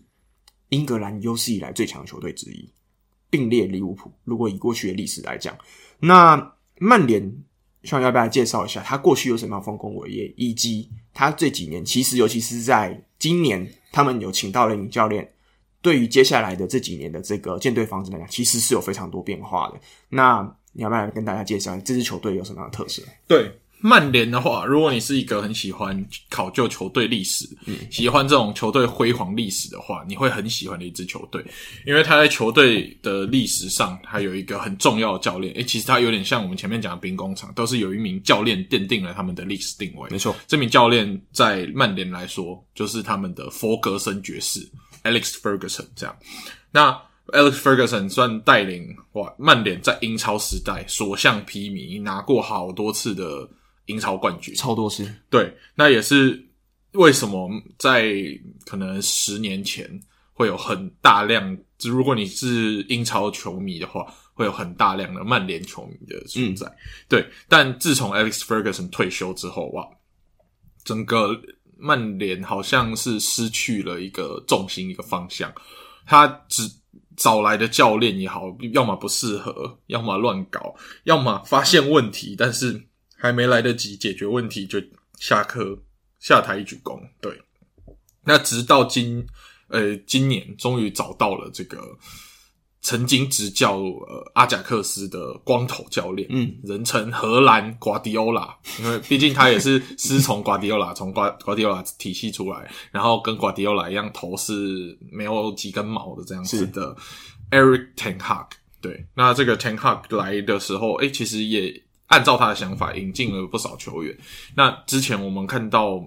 英格兰有史以来最强球队之一，并列利物浦。如果以过去的历史来讲，那曼联希望要不要来介绍一下他过去有什么样丰功伟业，以及他这几年其实尤其是在今年，他们有请到了领教练，对于接下来的这几年的这个舰队方针来讲，其实是有非常多变化的。那你要不要来跟大家介绍这支球队有什么样的特色？对。曼联的话，如果你是一个很喜欢考究球队历史，嗯，喜欢这种球队辉煌历史的话，你会很喜欢的一支球队，因为他在球队的历史上，还有一个很重要的教练。诶、欸，其实他有点像我们前面讲的兵工厂，都是有一名教练奠定了他们的历史定位。没错，这名教练在曼联来说，就是他们的弗格森爵士 Alex Ferguson 这样。那 Alex Ferguson 算带领哇曼联在英超时代所向披靡，拿过好多次的。英超冠军超多次，对，那也是为什么在可能十年前会有很大量，如果你是英超球迷的话，会有很大量的曼联球迷的存在。嗯、对，但自从 Alex Ferguson 退休之后，哇，整个曼联好像是失去了一个重心，一个方向。他只找来的教练也好，要么不适合，要么乱搞，要么发现问题，但是。还没来得及解决问题，就下课下台一鞠躬。对，那直到今呃今年，终于找到了这个曾经执教呃阿贾克斯的光头教练，嗯，人称荷兰瓜迪奥拉，因为毕竟他也是师从瓜迪奥拉，从瓜瓜迪奥拉体系出来，然后跟瓜迪奥拉一样，头是没有几根毛的这样子的 Eric Ten Hag。对，那这个 Ten Hag 来的时候，诶，其实也。按照他的想法引进了不少球员。那之前我们看到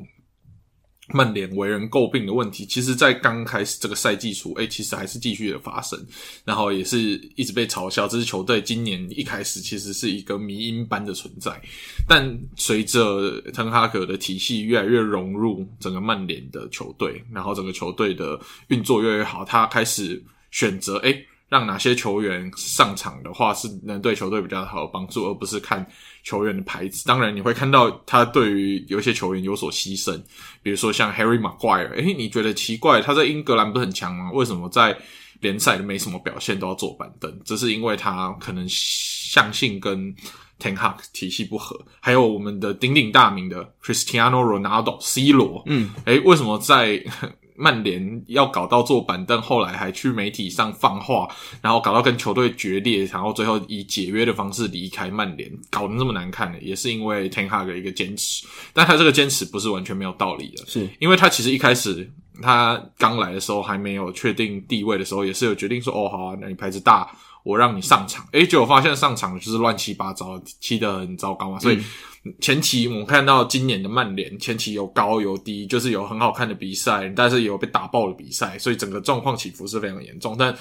曼联为人诟病的问题，其实，在刚开始这个赛季初，诶、其实还是继续的发生，然后也是一直被嘲笑。这支球队今年一开始其实是一个迷因般的存在，但随着滕哈格的体系越来越融入整个曼联的球队，然后整个球队的运作越来越好，他开始选择诶。让哪些球员上场的话，是能对球队比较好的帮助，而不是看球员的牌子。当然，你会看到他对于有些球员有所牺牲，比如说像 Harry Maguire。诶，你觉得奇怪？他在英格兰不是很强吗？为什么在联赛都没什么表现，都要坐板凳？这是因为他可能相信跟 Ten Hag 体系不合。还有我们的鼎鼎大名的 Cristiano Ronaldo C 罗，嗯，诶，为什么在？曼联要搞到坐板凳，后来还去媒体上放话，然后搞到跟球队决裂，然后最后以解约的方式离开曼联，搞得那么难看的，也是因为 Ten Hag 的一个坚持。但他这个坚持不是完全没有道理的，是因为他其实一开始他刚来的时候还没有确定地位的时候，也是有决定说，哦，好啊，那你牌子大。我让你上场，诶，结果发现上场就是乱七八糟，踢得很糟糕嘛。所以前期我们看到今年的曼联，前期有高有低，就是有很好看的比赛，但是也有被打爆的比赛，所以整个状况起伏是非常严重。但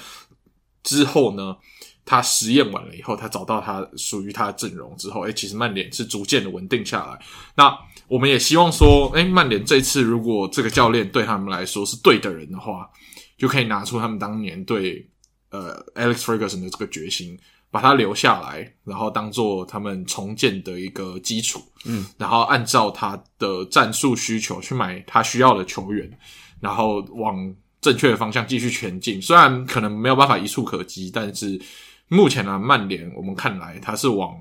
之后呢，他实验完了以后，他找到他属于他的阵容之后，诶，其实曼联是逐渐的稳定下来。那我们也希望说，诶，曼联这次如果这个教练对他们来说是对的人的话，就可以拿出他们当年对。呃，Alex Ferguson 的这个决心，把他留下来，然后当做他们重建的一个基础，嗯，然后按照他的战术需求去买他需要的球员，然后往正确的方向继续前进。虽然可能没有办法一触可及，但是目前呢，曼联我们看来他是往。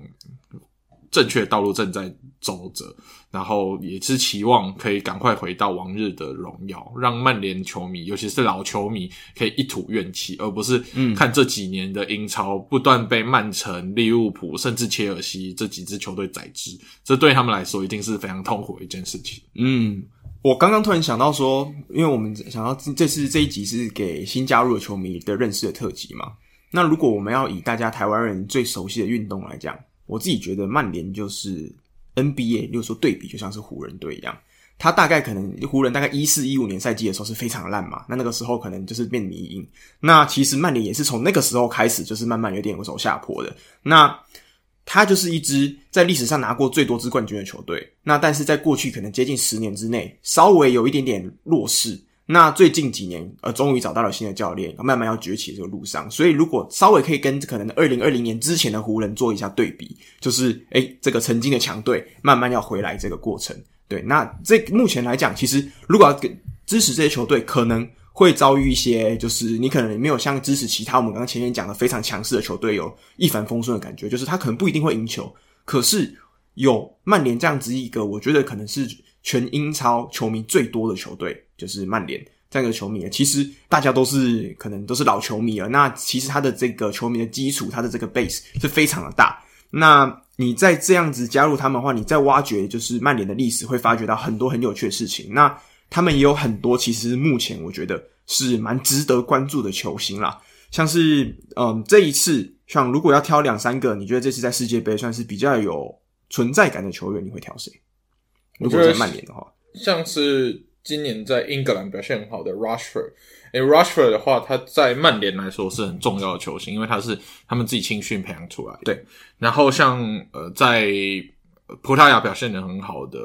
正确的道路正在走着，然后也是期望可以赶快回到往日的荣耀，让曼联球迷，尤其是老球迷，可以一吐怨气，而不是看这几年的英超不断被曼城、利物浦甚至切尔西这几支球队宰制，这对他们来说一定是非常痛苦的一件事情。嗯，我刚刚突然想到说，因为我们想到这次这一集是给新加入的球迷的认识的特辑嘛，那如果我们要以大家台湾人最熟悉的运动来讲。我自己觉得曼联就是 NBA，例如说对比就像是湖人队一样，他大概可能湖人大概一四一五年赛季的时候是非常烂嘛，那那个时候可能就是变迷因。那其实曼联也是从那个时候开始就是慢慢有点走下坡的。那他就是一支在历史上拿过最多支冠军的球队，那但是在过去可能接近十年之内稍微有一点点弱势。那最近几年，呃，终于找到了新的教练，慢慢要崛起这个路上。所以，如果稍微可以跟可能二零二零年之前的湖人做一下对比，就是，诶，这个曾经的强队慢慢要回来这个过程。对，那这目前来讲，其实如果要跟支持这些球队，可能会遭遇一些，就是你可能没有像支持其他我们刚刚前面讲的非常强势的球队有一帆风顺的感觉，就是他可能不一定会赢球，可是有曼联这样子一个，我觉得可能是全英超球迷最多的球队，就是曼联这样一个球迷。其实大家都是可能都是老球迷了，那其实他的这个球迷的基础，他的这个 base 是非常的大。那你在这样子加入他们的话，你再挖掘就是曼联的历史，会发觉到很多很有趣的事情。那他们也有很多，其实目前我觉得是蛮值得关注的球星啦，像是嗯这一次，像如果要挑两三个，你觉得这次在世界杯算是比较有存在感的球员，你会挑谁？如果在曼联的话，像是今年在英格兰表现很好的 Rashford，诶 Rashford 的话，他在曼联来说是很重要的球星，因为他是他们自己青训培养出来的。对，然后像呃在葡萄牙表现的很好的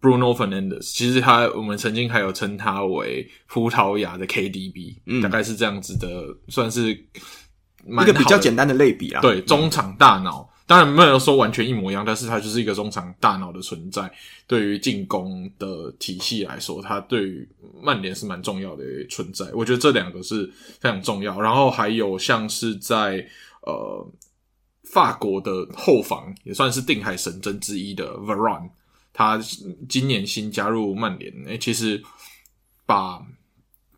Bruno Fernandes，其实他我们曾经还有称他为葡萄牙的 KDB，嗯，大概是这样子的，算是一个比较简单的类比啊。对，中场大脑。当然没有说完全一模一样，但是他就是一个中场大脑的存在。对于进攻的体系来说，他对于曼联是蛮重要的存在。我觉得这两个是非常重要。然后还有像是在呃法国的后防，也算是定海神针之一的 Varane，他今年新加入曼联，诶，其实把。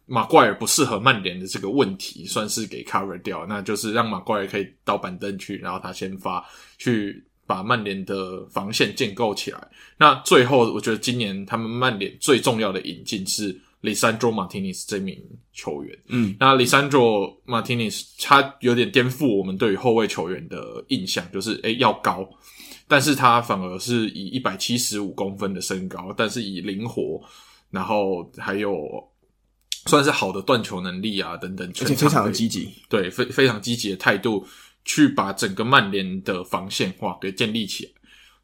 马盖尔不适合曼联的这个问题，算是给 cover 掉，那就是让马盖尔可以到板凳去，然后他先发，去把曼联的防线建构起来。那最后，我觉得今年他们曼联最重要的引进是 Lisandro Martinez 这名球员。嗯，那 Lisandro Martinez 他有点颠覆我们对于后卫球员的印象，就是诶要高，但是他反而是以一百七十五公分的身高，但是以灵活，然后还有。算是好的断球能力啊，等等，而且非常的积极，对，非非常积极的态度，去把整个曼联的防线化给建立起来。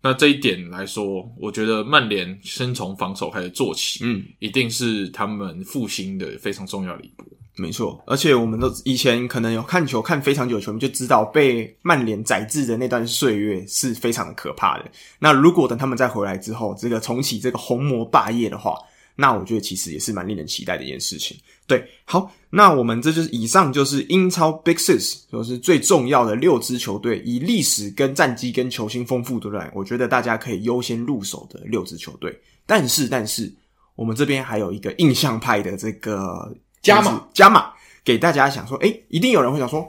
那这一点来说，我觉得曼联先从防守开始做起，嗯，一定是他们复兴的非常重要的一步。没错，而且我们都以前可能有看球看非常久的球迷就知道，被曼联宰制的那段岁月是非常的可怕的。那如果等他们再回来之后，这个重启这个红魔霸业的话。那我觉得其实也是蛮令人期待的一件事情。对，好，那我们这就是以上就是英超 Big Six，就是最重要的六支球队，以历史跟战绩跟球星丰富度来，我觉得大家可以优先入手的六支球队。但是，但是我们这边还有一个印象派的这个加码加码给大家想说，诶，一定有人会想说，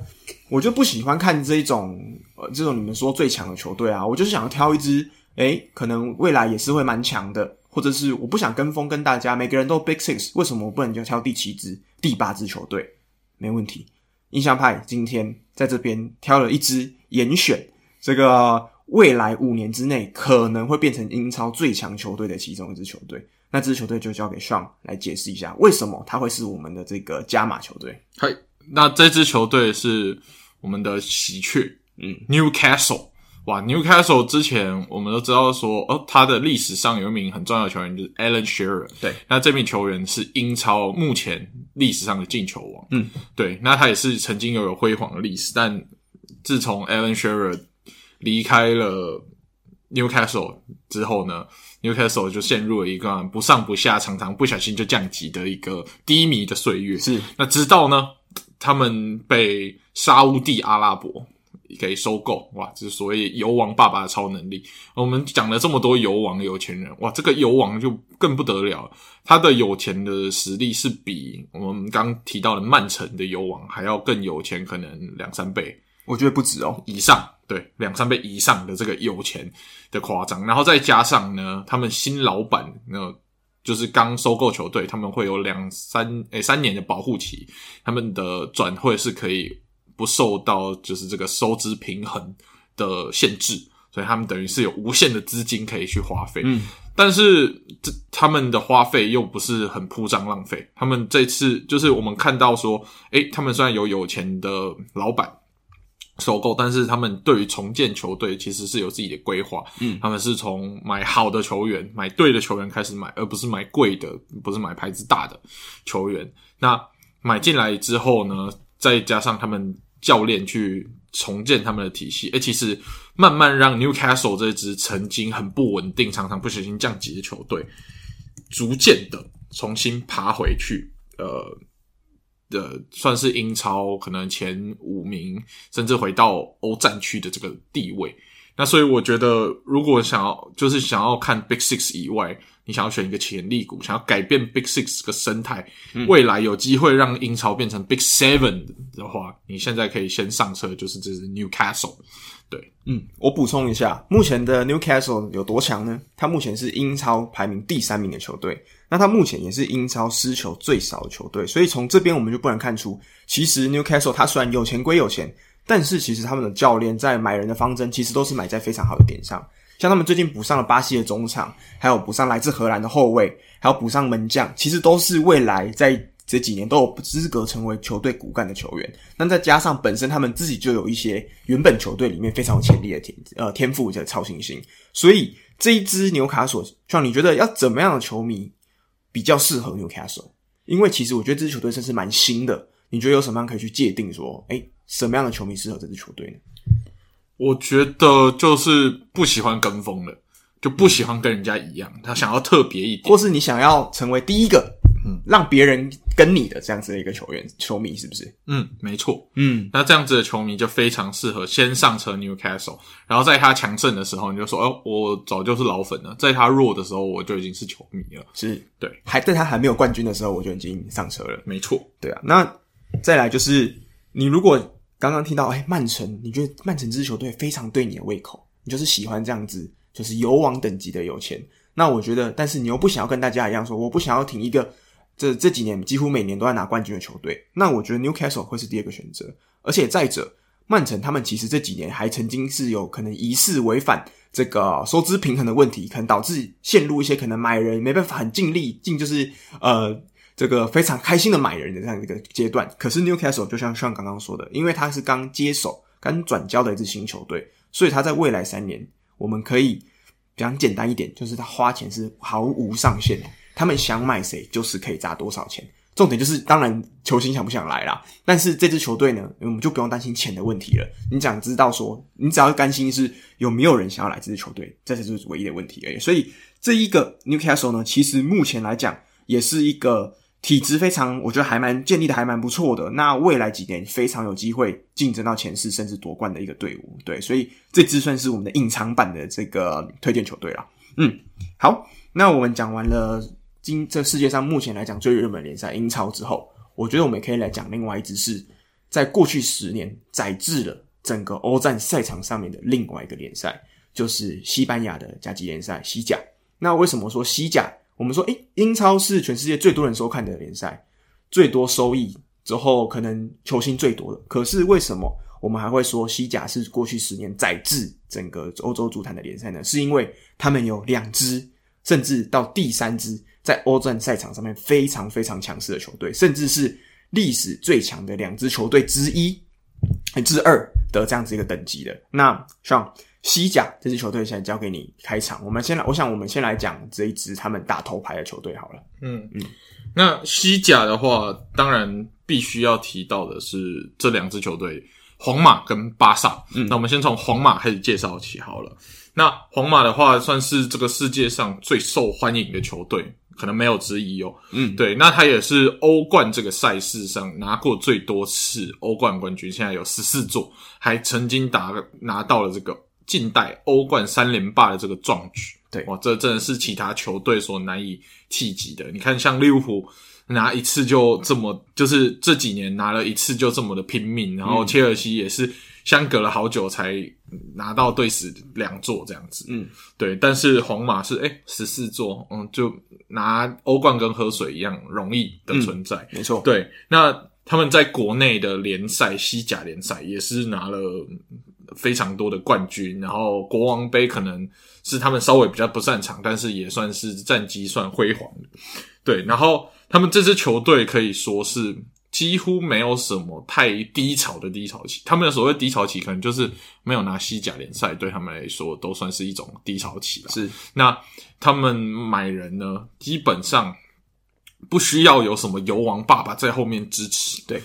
我就不喜欢看这种呃这种你们说最强的球队啊，我就是想要挑一支，诶，可能未来也是会蛮强的。或者是我不想跟风跟大家，每个人都 Big Six，为什么我不能就挑第七支、第八支球队？没问题。印象派今天在这边挑了一支严选，这个未来五年之内可能会变成英超最强球队的其中一支球队。那支球队就交给 Sean 来解释一下，为什么他会是我们的这个加码球队。嗨，那这支球队是我们的喜鹊，嗯，Newcastle。哇，Newcastle 之前我们都知道说，哦，他的历史上有一名很重要的球员就是 Alan Shearer。对，那这名球员是英超目前历史上的进球王。嗯，对，那他也是曾经拥有辉煌的历史，但自从 Alan Shearer 离开了 Newcastle 之后呢，Newcastle 就陷入了一个不上不下，常常不小心就降级的一个低迷的岁月。是，那直到呢，他们被沙乌地阿拉伯。给收购哇，这是所谓油王爸爸的超能力。我们讲了这么多油王有钱人哇，这个油王就更不得了，他的有钱的实力是比我们刚提到的曼城的油王还要更有钱，可能两三倍，我觉得不止哦，以上，对，两三倍以上的这个有钱的夸张。然后再加上呢，他们新老板那就是刚收购球队，他们会有两三诶、欸、三年的保护期，他们的转会是可以。不受到就是这个收支平衡的限制，所以他们等于是有无限的资金可以去花费。嗯，但是这他们的花费又不是很铺张浪费。他们这次就是我们看到说，诶，他们虽然有有钱的老板收购，但是他们对于重建球队其实是有自己的规划。嗯，他们是从买好的球员、买对的球员开始买，而不是买贵的，不是买牌子大的球员。那买进来之后呢，再加上他们教练去重建他们的体系，诶，其实慢慢让 Newcastle 这支曾经很不稳定、常常不小心降级的球队，逐渐的重新爬回去，呃，的算是英超可能前五名，甚至回到欧战区的这个地位。那所以我觉得，如果想要就是想要看 Big Six 以外，你想要选一个潜力股，想要改变 Big Six 这个生态，嗯、未来有机会让英超变成 Big Seven 的话，你现在可以先上车，就是这是 Newcastle。对，嗯，我补充一下，目前的 Newcastle 有多强呢？它目前是英超排名第三名的球队，那它目前也是英超失球最少的球队，所以从这边我们就不难看出，其实 Newcastle 它虽然有钱归有钱。但是其实他们的教练在买人的方针，其实都是买在非常好的点上。像他们最近补上了巴西的中场，还有补上来自荷兰的后卫，还有补上门将，其实都是未来在这几年都有资格成为球队骨干的球员。那再加上本身他们自己就有一些原本球队里面非常有潜力的天呃天赋的超新星，所以这一支纽卡索，像你觉得要怎么样的球迷比较适合纽卡索？因为其实我觉得这支球队算是蛮新的，你觉得有什么样可以去界定说，诶什么样的球迷适合这支球队呢？我觉得就是不喜欢跟风的，就不喜欢跟人家一样，他想要特别一点，或是你想要成为第一个，嗯，让别人跟你的这样子的一个球员、球迷，是不是？嗯，没错，嗯，那这样子的球迷就非常适合先上车 Newcastle，然后在他强盛的时候，你就说，哦，我早就是老粉了；在他弱的时候，我就已经是球迷了。是，对，还在他还没有冠军的时候，我就已经上车了。没错，对啊。那再来就是。你如果刚刚听到，哎，曼城，你觉得曼城这支球队非常对你的胃口，你就是喜欢这样子，就是油王等级的有钱。那我觉得，但是你又不想要跟大家一样说，我不想要挺一个这 这几年几乎每年都在拿冠军的球队。那我觉得 Newcastle 会是第二个选择。而且再者，曼城他们其实这几年还曾经是有可能疑似违反这个收支平衡的问题，可能导致陷入一些可能买人没办法很尽力尽就是呃。这个非常开心的买人的这样一个阶段，可是 Newcastle 就像像刚刚说的，因为他是刚接手、刚转交的一支新球队，所以他在未来三年，我们可以讲简单一点，就是他花钱是毫无上限的，他们想买谁就是可以砸多少钱。重点就是，当然球星想不想来啦，但是这支球队呢，我们就不用担心钱的问题了。你想知道说，你只要担心是有没有人想要来这支球队，这才是唯一的问题而已。所以这一个 Newcastle 呢，其实目前来讲也是一个。体质非常，我觉得还蛮建立的，还蛮不错的。那未来几年非常有机会竞争到前四，甚至夺冠的一个队伍。对，所以这支算是我们的隐藏版的这个推荐球队了。嗯，好，那我们讲完了今这世界上目前来讲最热门联赛英超之后，我觉得我们可以来讲另外一支是在过去十年载制了整个欧战赛场上面的另外一个联赛，就是西班牙的甲级联赛西甲。那为什么说西甲？我们说，诶，英超是全世界最多人收看的联赛，最多收益之后，可能球星最多的。可是为什么我们还会说西甲是过去十年载至整个欧洲足坛的联赛呢？是因为他们有两支，甚至到第三支，在欧战赛场上面非常非常强势的球队，甚至是历史最强的两支球队之一、之二的这样子一个等级的。那像。西甲这支球队现在交给你开场，我们先来，我想我们先来讲这一支他们打头牌的球队好了。嗯嗯，那西甲的话，当然必须要提到的是这两支球队，皇马跟巴萨。嗯，那我们先从皇马开始介绍起好了。那皇马的话，算是这个世界上最受欢迎的球队，可能没有之一哦。嗯，对，那他也是欧冠这个赛事上拿过最多次欧冠冠军，现在有十四座，还曾经打拿到了这个。近代欧冠三连霸的这个壮举，对哇，这真的是其他球队所难以企及的。你看，像利物浦拿一次就这么，就是这几年拿了一次就这么的拼命，然后切尔西也是相隔了好久才拿到队史两座这样子。嗯，对。但是皇马是诶十四座，嗯，就拿欧冠跟喝水一样容易的存在。嗯，没错，对。那他们在国内的联赛西甲联赛也是拿了。非常多的冠军，然后国王杯可能是他们稍微比较不擅长，但是也算是战绩算辉煌的。对，然后他们这支球队可以说是几乎没有什么太低潮的低潮期。他们的所谓低潮期，可能就是没有拿西甲联赛，对他们来说都算是一种低潮期了。是，那他们买人呢，基本上不需要有什么油王爸爸在后面支持。对。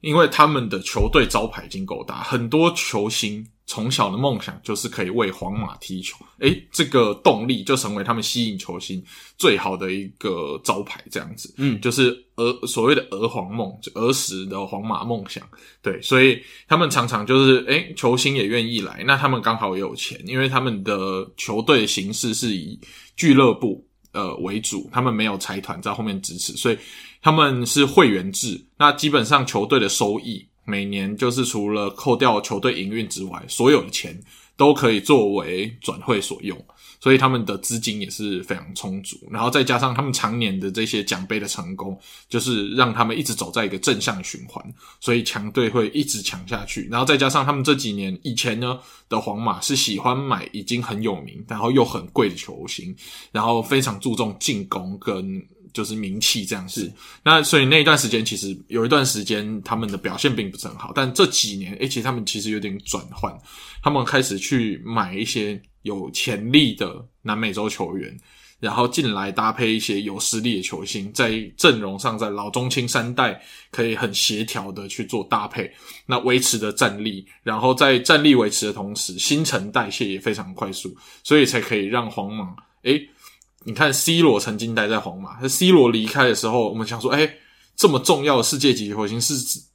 因为他们的球队招牌已经够大，很多球星从小的梦想就是可以为皇马踢球，诶，这个动力就成为他们吸引球星最好的一个招牌，这样子，嗯，就是儿所谓的儿皇梦，就儿时的皇马梦想，对，所以他们常常就是，诶，球星也愿意来，那他们刚好也有钱，因为他们的球队形式是以俱乐部呃为主，他们没有财团在后面支持，所以他们是会员制，那基本上球队的收益。每年就是除了扣掉球队营运之外，所有的钱都可以作为转会所用，所以他们的资金也是非常充足。然后再加上他们常年的这些奖杯的成功，就是让他们一直走在一个正向循环，所以强队会一直强下去。然后再加上他们这几年以前呢的皇马是喜欢买已经很有名，然后又很贵的球星，然后非常注重进攻跟。就是名气这样子，那所以那一段时间其实有一段时间他们的表现并不是很好，但这几年，诶，其实他们其实有点转换，他们开始去买一些有潜力的南美洲球员，然后进来搭配一些有实力的球星，在阵容上在老中青三代可以很协调的去做搭配，那维持的战力，然后在战力维持的同时，新陈代谢也非常快速，所以才可以让皇马，诶。你看，C 罗曾经待在皇马，那 C 罗离开的时候，我们想说，哎，这么重要的世界级球星是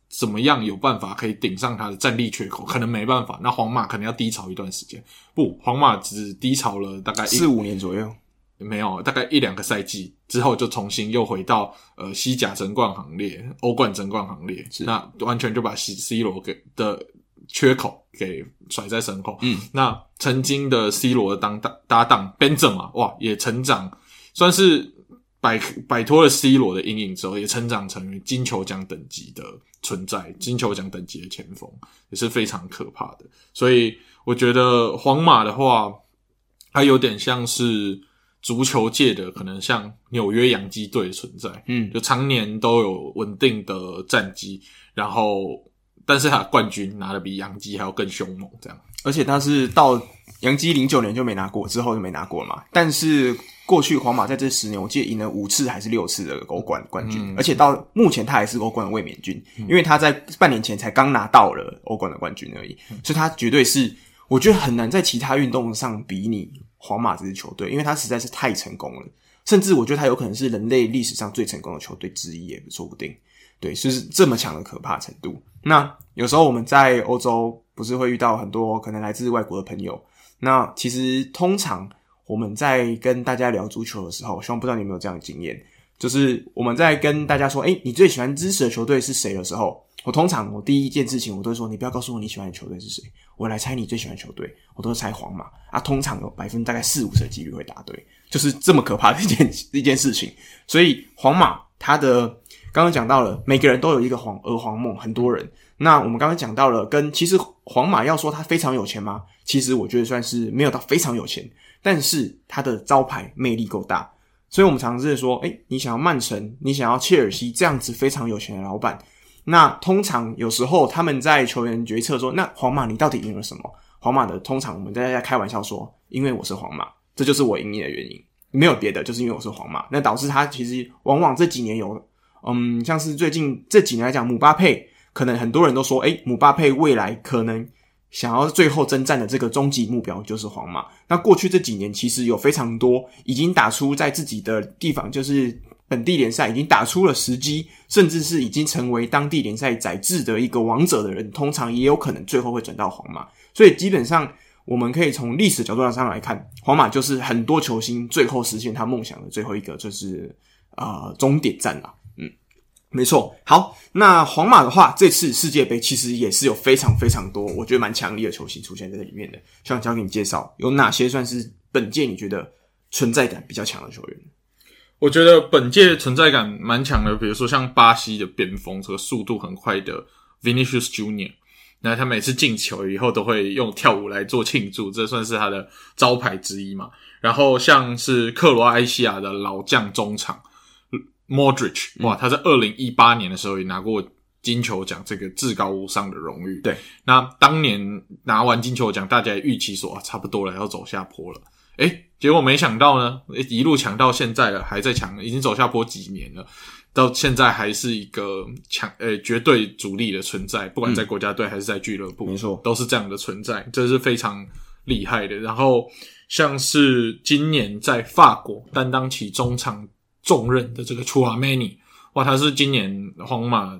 怎么样有办法可以顶上他的战力缺口？可能没办法，那皇马可能要低潮一段时间。不，皇马只低潮了大概四五年左右，没有，大概一两个赛季之后，就重新又回到呃西甲争冠行列、欧冠争冠行列，那完全就把 C C 罗给的。缺口给甩在身后，嗯，那曾经的 C 罗的当搭搭档 Benzema，哇，也成长，算是摆摆脱了 C 罗的阴影之后，也成长成为金球奖等级的存在，金球奖等级的前锋也是非常可怕的。所以我觉得皇马的话，它有点像是足球界的，可能像纽约洋基队的存在，嗯，就常年都有稳定的战绩，然后。但是他冠军拿的比杨基还要更凶猛，这样。而且他是到杨基零九年就没拿过，之后就没拿过了嘛。但是过去皇马在这十年，我记得赢了五次还是六次的欧冠冠军，嗯、而且到目前他还是欧冠的卫冕军，嗯、因为他在半年前才刚拿到了欧冠的冠军而已。嗯、所以他绝对是，我觉得很难在其他运动上比拟皇马这支球队，因为他实在是太成功了。甚至我觉得他有可能是人类历史上最成功的球队之一，也说不定。对，就是这么强的可怕程度。那有时候我们在欧洲不是会遇到很多可能来自外国的朋友。那其实通常我们在跟大家聊足球的时候，希望不知道你有没有这样的经验，就是我们在跟大家说，诶，你最喜欢支持的球队是谁的时候，我通常我第一件事情我都会说，你不要告诉我你喜欢的球队是谁，我来猜你最喜欢球队，我都是猜皇马啊。通常有百分大概四五成的几率会答对，就是这么可怕的一件 一件事情。所以皇马它的。刚刚讲到了，每个人都有一个皇儿皇梦，很多人。那我们刚刚讲到了，跟其实皇马要说他非常有钱吗？其实我觉得算是没有到非常有钱，但是他的招牌魅力够大。所以我们常常是说，诶，你想要曼城，你想要切尔西这样子非常有钱的老板，那通常有时候他们在球员决策说，那皇马你到底赢了什么？皇马的通常我们在大家开玩笑说，因为我是皇马，这就是我赢你的原因，没有别的，就是因为我是皇马。那导致他其实往往这几年有。嗯，像是最近这几年来讲，姆巴佩可能很多人都说，诶，姆巴佩未来可能想要最后征战的这个终极目标就是皇马。那过去这几年，其实有非常多已经打出在自己的地方，就是本地联赛已经打出了时机，甚至是已经成为当地联赛宰制的一个王者的人，通常也有可能最后会转到皇马。所以基本上，我们可以从历史角度上来看，皇马就是很多球星最后实现他梦想的最后一个，就是啊、呃、终点站了。没错，好，那皇马的话，这次世界杯其实也是有非常非常多，我觉得蛮强力的球星出现在这里面的。想交给你介绍，有哪些算是本届你觉得存在感比较强的球员？我觉得本届存在感蛮强的，比如说像巴西的边锋，这个速度很快的 Vinicius Junior，那他每次进球以后都会用跳舞来做庆祝，这算是他的招牌之一嘛。然后像是克罗埃西亚的老将中场。Modric，哇，他在二零一八年的时候也拿过金球奖这个至高无上的荣誉。对，那当年拿完金球奖，大家也预期说啊，差不多了，要走下坡了。诶，结果没想到呢，一路强到现在了，还在强，已经走下坡几年了，到现在还是一个强呃绝对主力的存在，不管在国家队还是在俱乐部，没错，都是这样的存在，这是非常厉害的。然后像是今年在法国担当起中场重任的这个 Tchouaméni，哇，他是今年皇马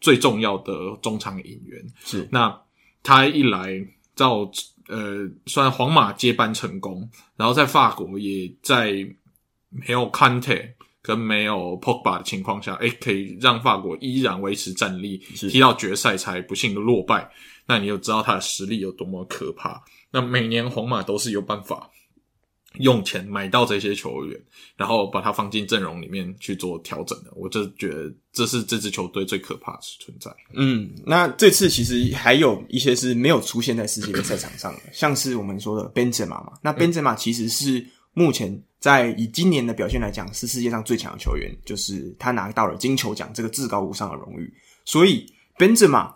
最重要的中场引援，是那他一来到。呃，算皇马接班成功，然后在法国也在没有 Kante 跟没有 Pogba 的情况下，诶，可以让法国依然维持战力，踢到决赛才不幸的落败。那你就知道他的实力有多么可怕。那每年皇马都是有办法。用钱买到这些球员，然后把它放进阵容里面去做调整的，我就觉得这是这支球队最可怕的存在。嗯，那这次其实还有一些是没有出现在世界杯赛场上的，像是我们说的 Benzema 嘛。那 Benzema 其实是目前在以今年的表现来讲，是世界上最强的球员，就是他拿到了金球奖这个至高无上的荣誉。所以 Benzema，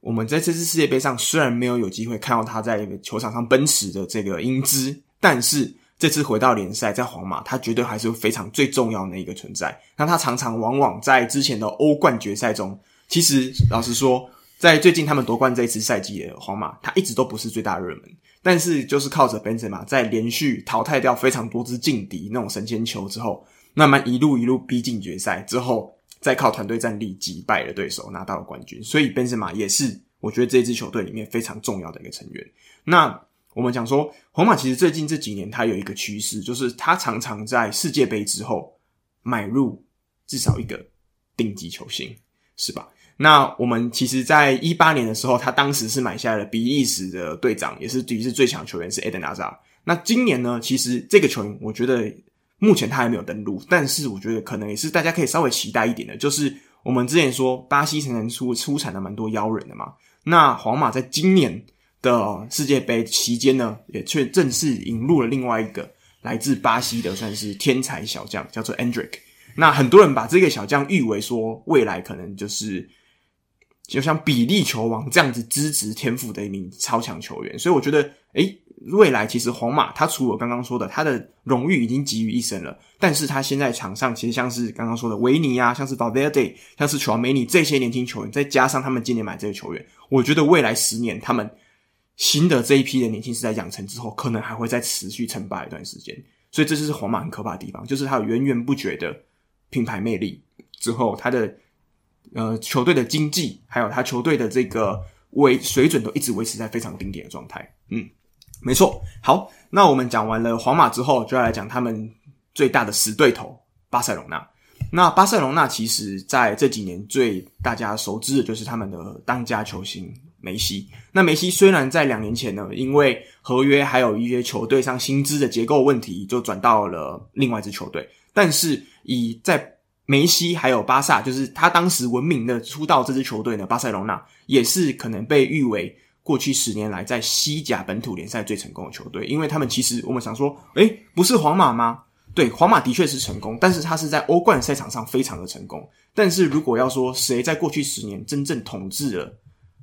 我们在这次世界杯上虽然没有有机会看到他在球场上奔驰的这个英姿，但是这次回到联赛，在皇马，他绝对还是非常最重要的一个存在。那他常常往往在之前的欧冠决赛中，其实老实说，在最近他们夺冠这一次赛季的皇马，他一直都不是最大热门。但是就是靠着本泽马在连续淘汰掉非常多支劲敌那种神仙球之后，慢慢一路一路逼近决赛之后，再靠团队战力击败了对手，拿到了冠军。所以本泽马也是我觉得这支球队里面非常重要的一个成员。那。我们讲说，皇马其实最近这几年，它有一个趋势，就是它常常在世界杯之后买入至少一个顶级球星，是吧？那我们其实，在一八年的时候，他当时是买下了比利时的队长，也是于是最强球员是 Eden a z a。那今年呢，其实这个球员，我觉得目前他还没有登陆，但是我觉得可能也是大家可以稍微期待一点的，就是我们之前说巴西曾经出出产了蛮多妖人的嘛，那皇马在今年。的世界杯期间呢，也却正式引入了另外一个来自巴西的算是天才小将，叫做 Endrick。那很多人把这个小将誉为说未来可能就是就像比利球王这样子资质天赋的一名超强球员。所以我觉得，诶，未来其实皇马他除了刚刚说的他的荣誉已经集于一身了，但是他现在场上其实像是刚刚说的维尼啊，像是 Valverde，像是乔梅尼这些年轻球员，再加上他们今年买这个球员，我觉得未来十年他们。新的这一批的年轻世代养成之后，可能还会再持续称霸一段时间，所以这就是皇马很可怕的地方，就是它有源源不绝的品牌魅力，之后它的呃球队的经济，还有他球队的这个维水准都一直维持在非常顶点的状态。嗯，没错。好，那我们讲完了皇马之后，就要来讲他们最大的死对头巴塞罗那。那巴塞罗那其实在这几年最大家熟知的就是他们的当家球星。梅西，那梅西虽然在两年前呢，因为合约还有一些球队上薪资的结构问题，就转到了另外一支球队。但是以在梅西还有巴萨，就是他当时闻名的出道这支球队呢，巴塞罗那也是可能被誉为过去十年来在西甲本土联赛最成功的球队，因为他们其实我们想说，诶，不是皇马吗？对，皇马的确是成功，但是他是在欧冠赛场上非常的成功。但是如果要说谁在过去十年真正统治了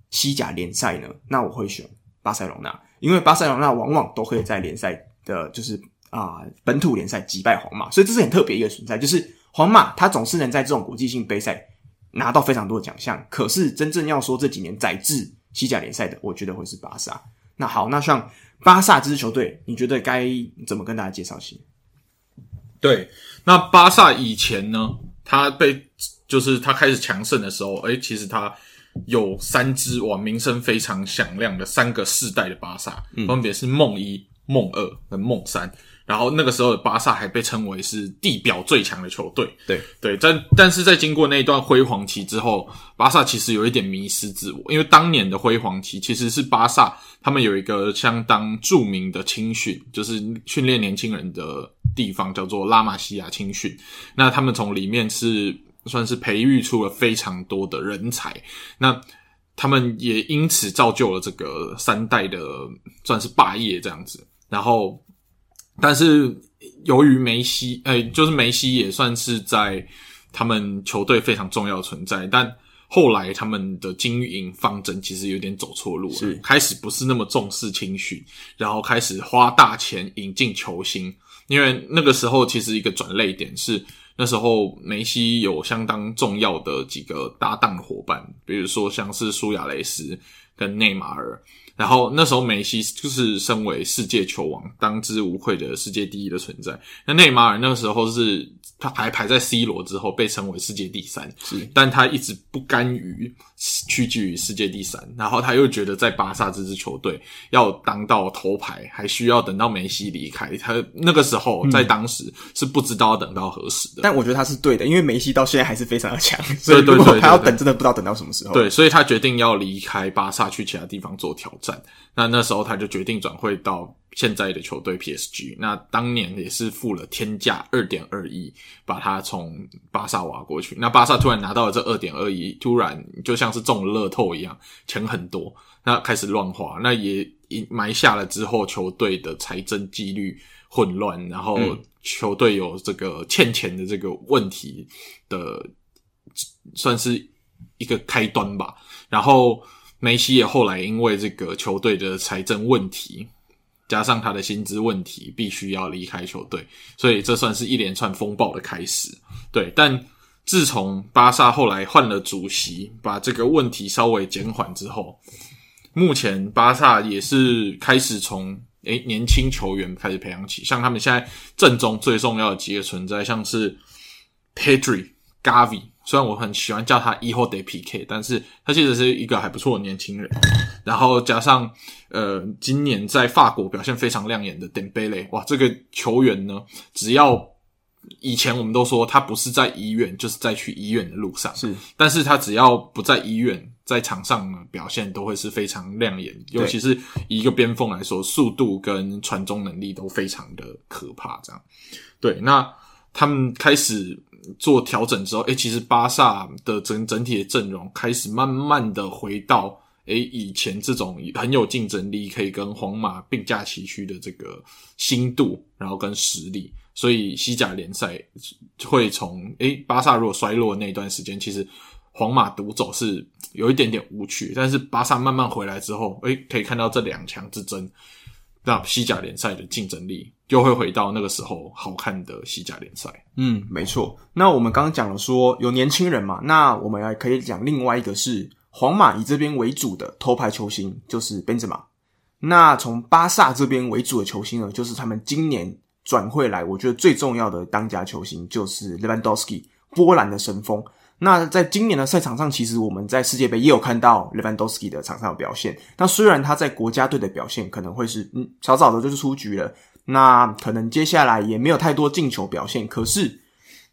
西甲联赛呢？那我会选巴塞罗那，因为巴塞罗那往往都可以在联赛的，就是啊、本土联赛击败皇马，所以这是很特别一个存在。就是皇马他总是能在这种国际性杯赛拿到非常多的奖项，可是真正要说这几年载制西甲联赛的，我觉得会是巴萨。那好，那像巴萨这支球队，你觉得该怎么跟大家介绍一下？对，那巴萨以前呢，他被就是他开始强盛的时候，诶，其实他。有三支哇，名声非常响亮的三个世代的巴萨，嗯、分别是梦一、梦二跟梦三。然后那个时候的巴萨还被称为是地表最强的球队。对对，但但是在经过那一段辉煌期之后，巴萨其实有一点迷失自我，因为当年的辉煌期其实是巴萨他们有一个相当著名的青训，就是训练年轻人的地方，叫做拉玛西亚青训。那他们从里面是。算是培育出了非常多的人才，那他们也因此造就了这个三代的算是霸业这样子。然后，但是由于梅西，哎，就是梅西也算是在他们球队非常重要的存在，但后来他们的经营方针其实有点走错路了，是开始不是那么重视青训，然后开始花大钱引进球星。因为那个时候其实一个转捩点是那时候梅西有相当重要的几个搭档伙伴，比如说像是苏亚雷斯跟内马尔。然后那时候梅西就是身为世界球王，当之无愧的世界第一的存在。那内马尔那个时候是他还排在 C 罗之后，被称为世界第三，是，但他一直不甘于屈居于世界第三。然后他又觉得在巴萨这支球队要当到头牌，还需要等到梅西离开。他那个时候在当时是不知道要等到何时的。但我觉得他是对的，因为梅西到现在还是非常的强，所以如果他要等，真的不知道等到什么时候。对，所以他决定要离开巴萨，去其他地方做挑战。那那时候他就决定转会到现在的球队 PSG。那当年也是付了天价二点二亿，把他从巴萨挖过去。那巴萨突然拿到了这二点二亿，突然就像是中了乐透一样，钱很多。那开始乱花，那也埋下了之后球队的财政纪律混乱，然后球队有这个欠钱的这个问题的，算是一个开端吧。然后。梅西也后来因为这个球队的财政问题，加上他的薪资问题，必须要离开球队，所以这算是一连串风暴的开始。对，但自从巴萨后来换了主席，把这个问题稍微减缓之后，目前巴萨也是开始从诶年轻球员开始培养起，像他们现在阵中最重要的几个存在，像是 Pedri、Gavi。虽然我很喜欢叫他 Hijo de Piqué，但是他其实是一个还不错的年轻人。然后加上呃，今年在法国表现非常亮眼的 Dembele，哇，这个球员呢，只要以前我们都说他不是在医院，就是在去医院的路上。是，但是他只要不在医院，在场上呢，表现都会是非常亮眼。尤其是以一个边锋来说，速度跟传中能力都非常的可怕。这样，对，那他们开始。做调整之后，诶、其实巴萨的整整体的阵容开始慢慢的回到诶、以前这种很有竞争力，可以跟皇马并驾齐驱的这个心度，然后跟实力。所以西甲联赛会从诶、巴萨如果衰落的那段时间，其实皇马独走是有一点点无趣。但是巴萨慢慢回来之后，诶、可以看到这两强之争，那西甲联赛的竞争力。就会回到那个时候好看的西甲联赛。嗯，没错。那我们刚刚讲了说有年轻人嘛，那我们还可以讲另外一个是皇马以这边为主的头牌球星就是 Benzema。那从巴萨这边为主的球星呢，就是他们今年转会来，我觉得最重要的当家球星就是 Lewandowski，波兰的神锋。那在今年的赛场上，其实我们在世界杯也有看到 Lewandowski 的场上的表现。那虽然他在国家队的表现可能会是嗯，早早的就是出局了。那可能接下来也没有太多进球表现，可是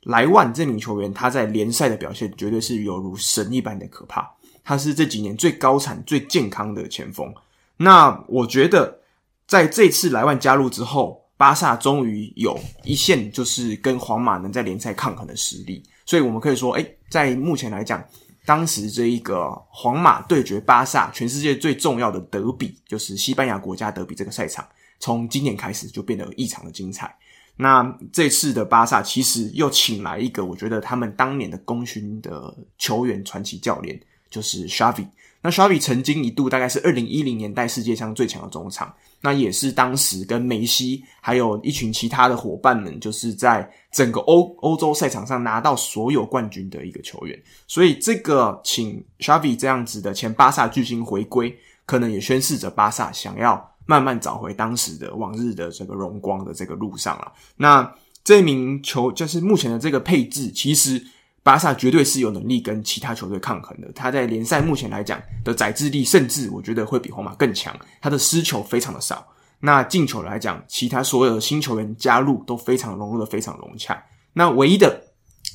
莱万这名球员他在联赛的表现绝对是犹如神一般的可怕。他是这几年最高产、最健康的前锋。那我觉得在这次莱万加入之后，巴萨终于有一线就是跟皇马能在联赛抗衡的实力。所以我们可以说，诶，在目前来讲，当时这一个皇马对决巴萨，全世界最重要的德比，就是西班牙国家德比这个赛场。从今年开始就变得异常的精彩。那这次的巴萨其实又请来一个，我觉得他们当年的功勋的球员传奇教练，就是 Xavi。那 Xavi 曾经一度大概是二零一零年代世界上最强的中场，那也是当时跟梅西还有一群其他的伙伴们，就是在整个欧欧洲赛场上拿到所有冠军的一个球员。所以这个请 Xavi 这样子的前巴萨巨星回归，可能也宣示着巴萨想要。慢慢找回当时的往日的这个荣光的这个路上了。那这名球就是目前的这个配置，其实巴萨绝对是有能力跟其他球队抗衡的。他在联赛目前来讲的宰制力，甚至我觉得会比皇马更强。他的失球非常的少。那进球来讲，其他所有的新球员加入都非常融入的非常融洽。那唯一的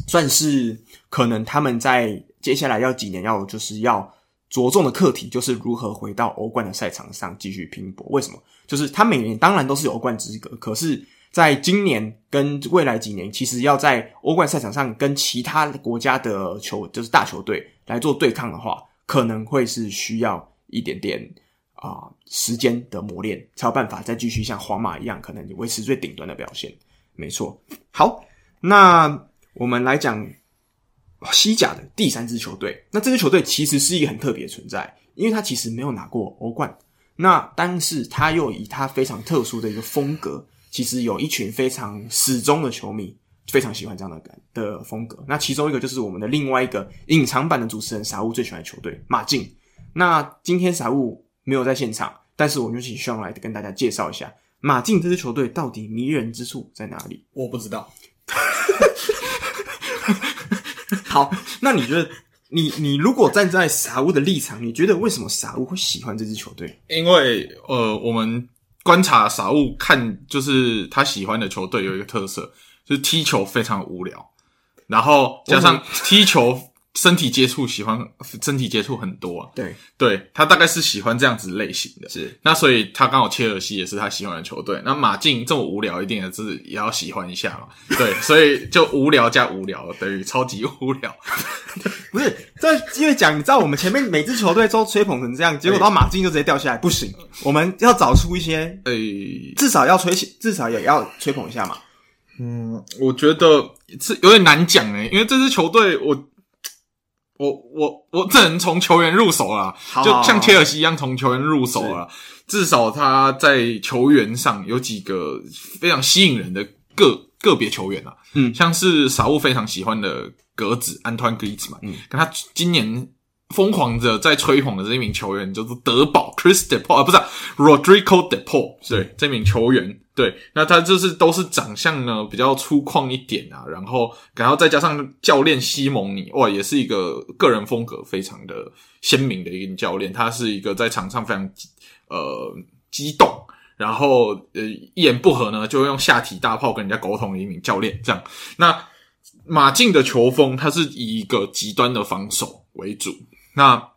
算是可能他们在接下来要几年要就是要。着重的课题就是如何回到欧冠的赛场上继续拼搏。为什么？就是他每年当然都是有欧冠资格，可是在今年跟未来几年，其实要在欧冠赛场上跟其他国家的球，就是大球队来做对抗的话，可能会是需要一点点啊、时间的磨练，才有办法再继续像皇马一样，可能维持最顶端的表现。没错。好，那我们来讲。西甲的第三支球队，那这支球队其实是一个很特别的存在，因为他其实没有拿过欧冠，那但是他又以他非常特殊的一个风格，其实有一群非常始终的球迷，非常喜欢这样的感的风格。那其中一个就是我们的另外一个隐藏版的主持人傻物最喜欢的球队马竞。那今天傻物没有在现场，但是我们就请 Sean 来跟大家介绍一下马竞这支球队到底迷人之处在哪里？我不知道。好，那你觉得？你你如果站在傻物的立场，你觉得为什么傻物会喜欢这支球队？因为呃，我们观察傻物看，就是他喜欢的球队有一个特色，就是踢球非常无聊，然后加上踢球。身体接触喜欢身体接触很多啊，对。对，他大概是喜欢这样子类型的，是。那所以他刚好切尔西也是他喜欢的球队，那马竞这么无聊，一定也是也要喜欢一下嘛，对，所以就无聊加无聊等于超级无聊，不是这因为讲你知道我们前面每支球队都吹捧成这样，结果到马竞就直接掉下来，不行，我们要找出一些，诶、欸，至少要吹起，至少也要吹捧一下嘛，嗯，我觉得是有点难讲诶，因为这支球队我。我我我只能从球员入手啦，好好好，就像切尔西一样从球员入手啦。至少他在球员上有几个非常吸引人的个个别球员啊，嗯，像是傻物非常喜欢的格子安托万·格里兹曼，嗯，跟他今年疯狂的在吹捧的这一名球员就是德保 Chris De Paul 啊，不是、啊、Rodrigo De Paul，对，这名球员。对，那他就是都是长相呢比较粗犷一点啊，然后然后再加上教练西蒙尼，哇，也是一个个人风格非常的鲜明的一个教练，他是一个在场上非常呃激动，然后呃一言不合呢就用下体大炮跟人家沟通的一名教练，这样。那马竞的球风，他是以一个极端的防守为主，那。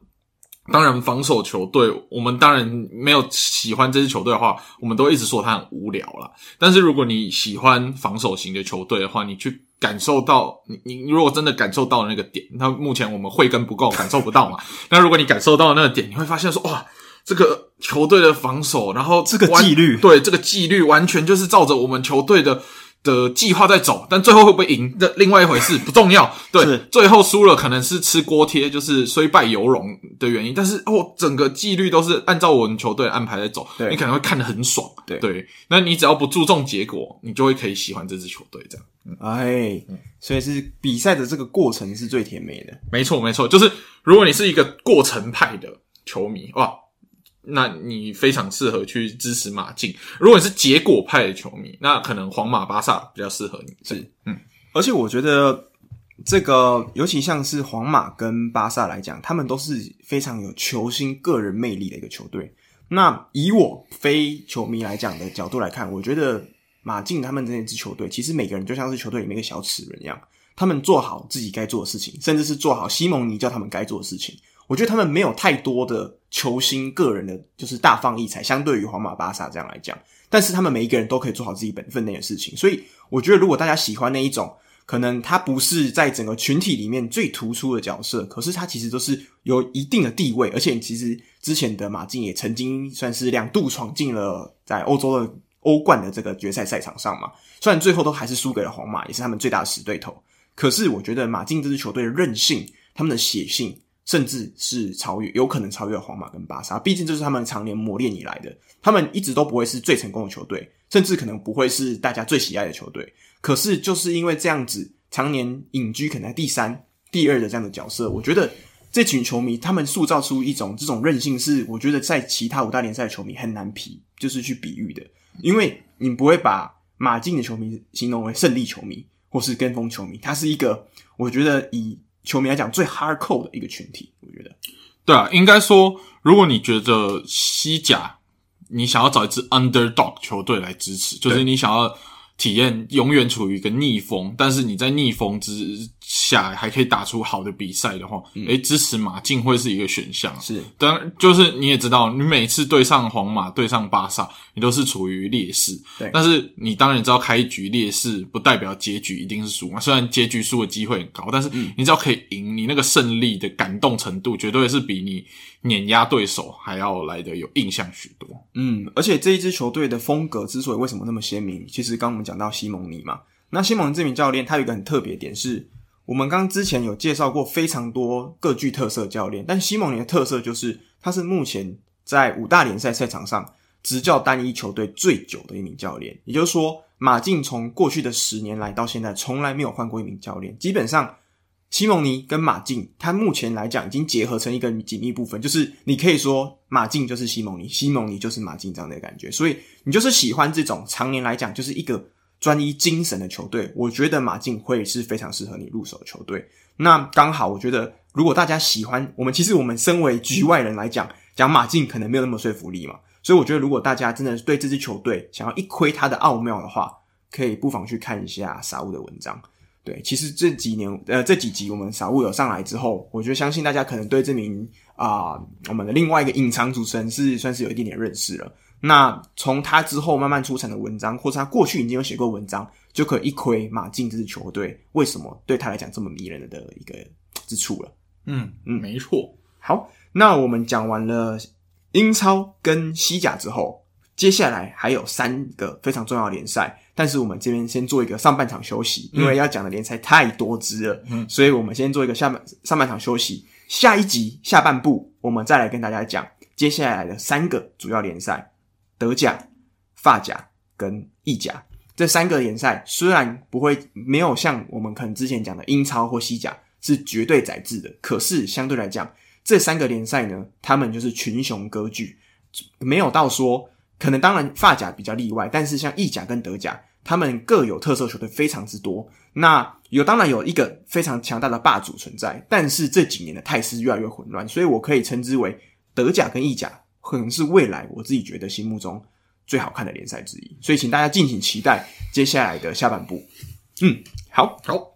当然，防守球队，我们当然没有喜欢这支球队的话，我们都一直说他很无聊啦。但是如果你喜欢防守型的球队的话，你去感受到，你你如果真的感受到那个点，那目前我们慧根不够，感受不到嘛。那如果你感受到那个点，你会发现说，哇，这个球队的防守，然后这个纪律，对，这个纪律完全就是照着我们球队的。的计划在走，但最后会不会赢？这另外一回事，不重要。对，最后输了可能是吃锅贴，就是虽败犹荣的原因。但是哦，整个纪律都是按照我们球队安排在走，对，你可能会看得很爽。对对，那你只要不注重结果，你就会可以喜欢这支球队这样。哎，所以是比赛的这个过程是最甜美的。没错没错，就是如果你是一个过程派的球迷，哇。那你非常适合去支持马竞。如果你是结果派的球迷，那可能皇马、巴萨比较适合你。是，嗯，而且我觉得这个，尤其像是皇马跟巴萨来讲，他们都是非常有球星个人魅力的一个球队。那以我非球迷来讲的角度来看，我觉得马竞他们这支球队，其实每个人就像是球队里面一个小齿轮一样，他们做好自己该做的事情，甚至是做好西蒙尼叫他们该做的事情。我觉得他们没有太多的球星个人的，就是大放异彩，相对于皇马、巴萨这样来讲，但是他们每一个人都可以做好自己本分内的事情。所以我觉得，如果大家喜欢那一种，可能他不是在整个群体里面最突出的角色，可是他其实都是有一定的地位，而且其实之前的马竞也曾经算是两度闯进了在欧洲的欧冠的这个决赛赛场上嘛。虽然最后都还是输给了皇马，也是他们最大的死对头，可是我觉得马竞这支球队的韧性，他们的血性。甚至是超越，有可能超越皇马跟巴萨，毕竟这是他们常年磨练以来的。他们一直都不会是最成功的球队，甚至可能不会是大家最喜爱的球队。可是就是因为这样子，常年隐居可能在第三、第二的这样的角色，我觉得这群球迷他们塑造出一种这种韧性，是我觉得在其他五大联赛的球迷很难比，就是去比喻的。因为你不会把马竞的球迷形容为胜利球迷或是跟风球迷，他是一个我觉得以。球迷来讲，最 hardcore 的一个群体，我觉得，对啊，应该说，如果你觉得西甲，你想要找一支 underdog 球队来支持，就是你想要。体验永远处于一个逆风，但是你在逆风之下还可以打出好的比赛的话，诶、嗯欸、支持马竞会是一个选项。是，当然就是你也知道，你每次对上皇马、对上巴萨，你都是处于劣势。对，但是你当然知道，开局劣势不代表结局一定是输嘛。虽然结局输的机会很高，但是你只要可以赢，你那个胜利的感动程度，绝对是比你碾压对手还要来的有印象许多。嗯，而且这一支球队的风格之所以为什么那么鲜明，其实刚我们。讲到西蒙尼嘛，那西蒙尼这名教练，他有一个很特别点是，我们刚刚之前有介绍过非常多各具特色教练，但西蒙尼的特色就是，他是目前在五大联赛赛场上执教单一球队最久的一名教练。也就是说，马竞从过去的十年来到现在，从来没有换过一名教练。基本上，西蒙尼跟马竞，他目前来讲已经结合成一个紧密部分，就是你可以说马竞就是西蒙尼，西蒙尼就是马竞这样的感觉。所以，你就是喜欢这种常年来讲就是一个专一精神的球队，我觉得马竞会是非常适合你入手的球队。那刚好，我觉得如果大家喜欢我们，其实我们身为局外人来讲，讲马竞可能没有那么说服力嘛。所以我觉得，如果大家真的对这支球队想要一窥它的奥妙的话，可以不妨去看一下傻物的文章。对，其实这几年呃这几集我们傻物有上来之后，我觉得相信大家可能对这名啊、我们的另外一个隐藏主持人是算是有一点点认识了。那从他之后慢慢出产的文章，或是他过去已经有写过文章，就可以一窥马竞这支球队为什么对他来讲这么迷人的一个之处了。嗯嗯，没错。好，那我们讲完了英超跟西甲之后，接下来还有三个非常重要的联赛，但是我们这边先做一个上半场休息，因为要讲的联赛太多支了，嗯，所以我们先做一个下半上半场休息，下一集下半部我们再来跟大家讲接下来的三个主要联赛。德甲、法甲跟意甲这三个联赛，虽然不会没有像我们可能之前讲的英超或西甲是绝对宰制的，可是相对来讲，这三个联赛呢，他们就是群雄割据，没有到说可能当然法甲比较例外，但是像意甲跟德甲，他们各有特色球队非常之多。那有当然有一个非常强大的霸主存在，但是这几年的态势越来越混乱，所以我可以称之为德甲跟意甲。可能是未来我自己觉得心目中最好看的联赛之一，所以请大家敬请期待接下来的下半部。嗯，好，好。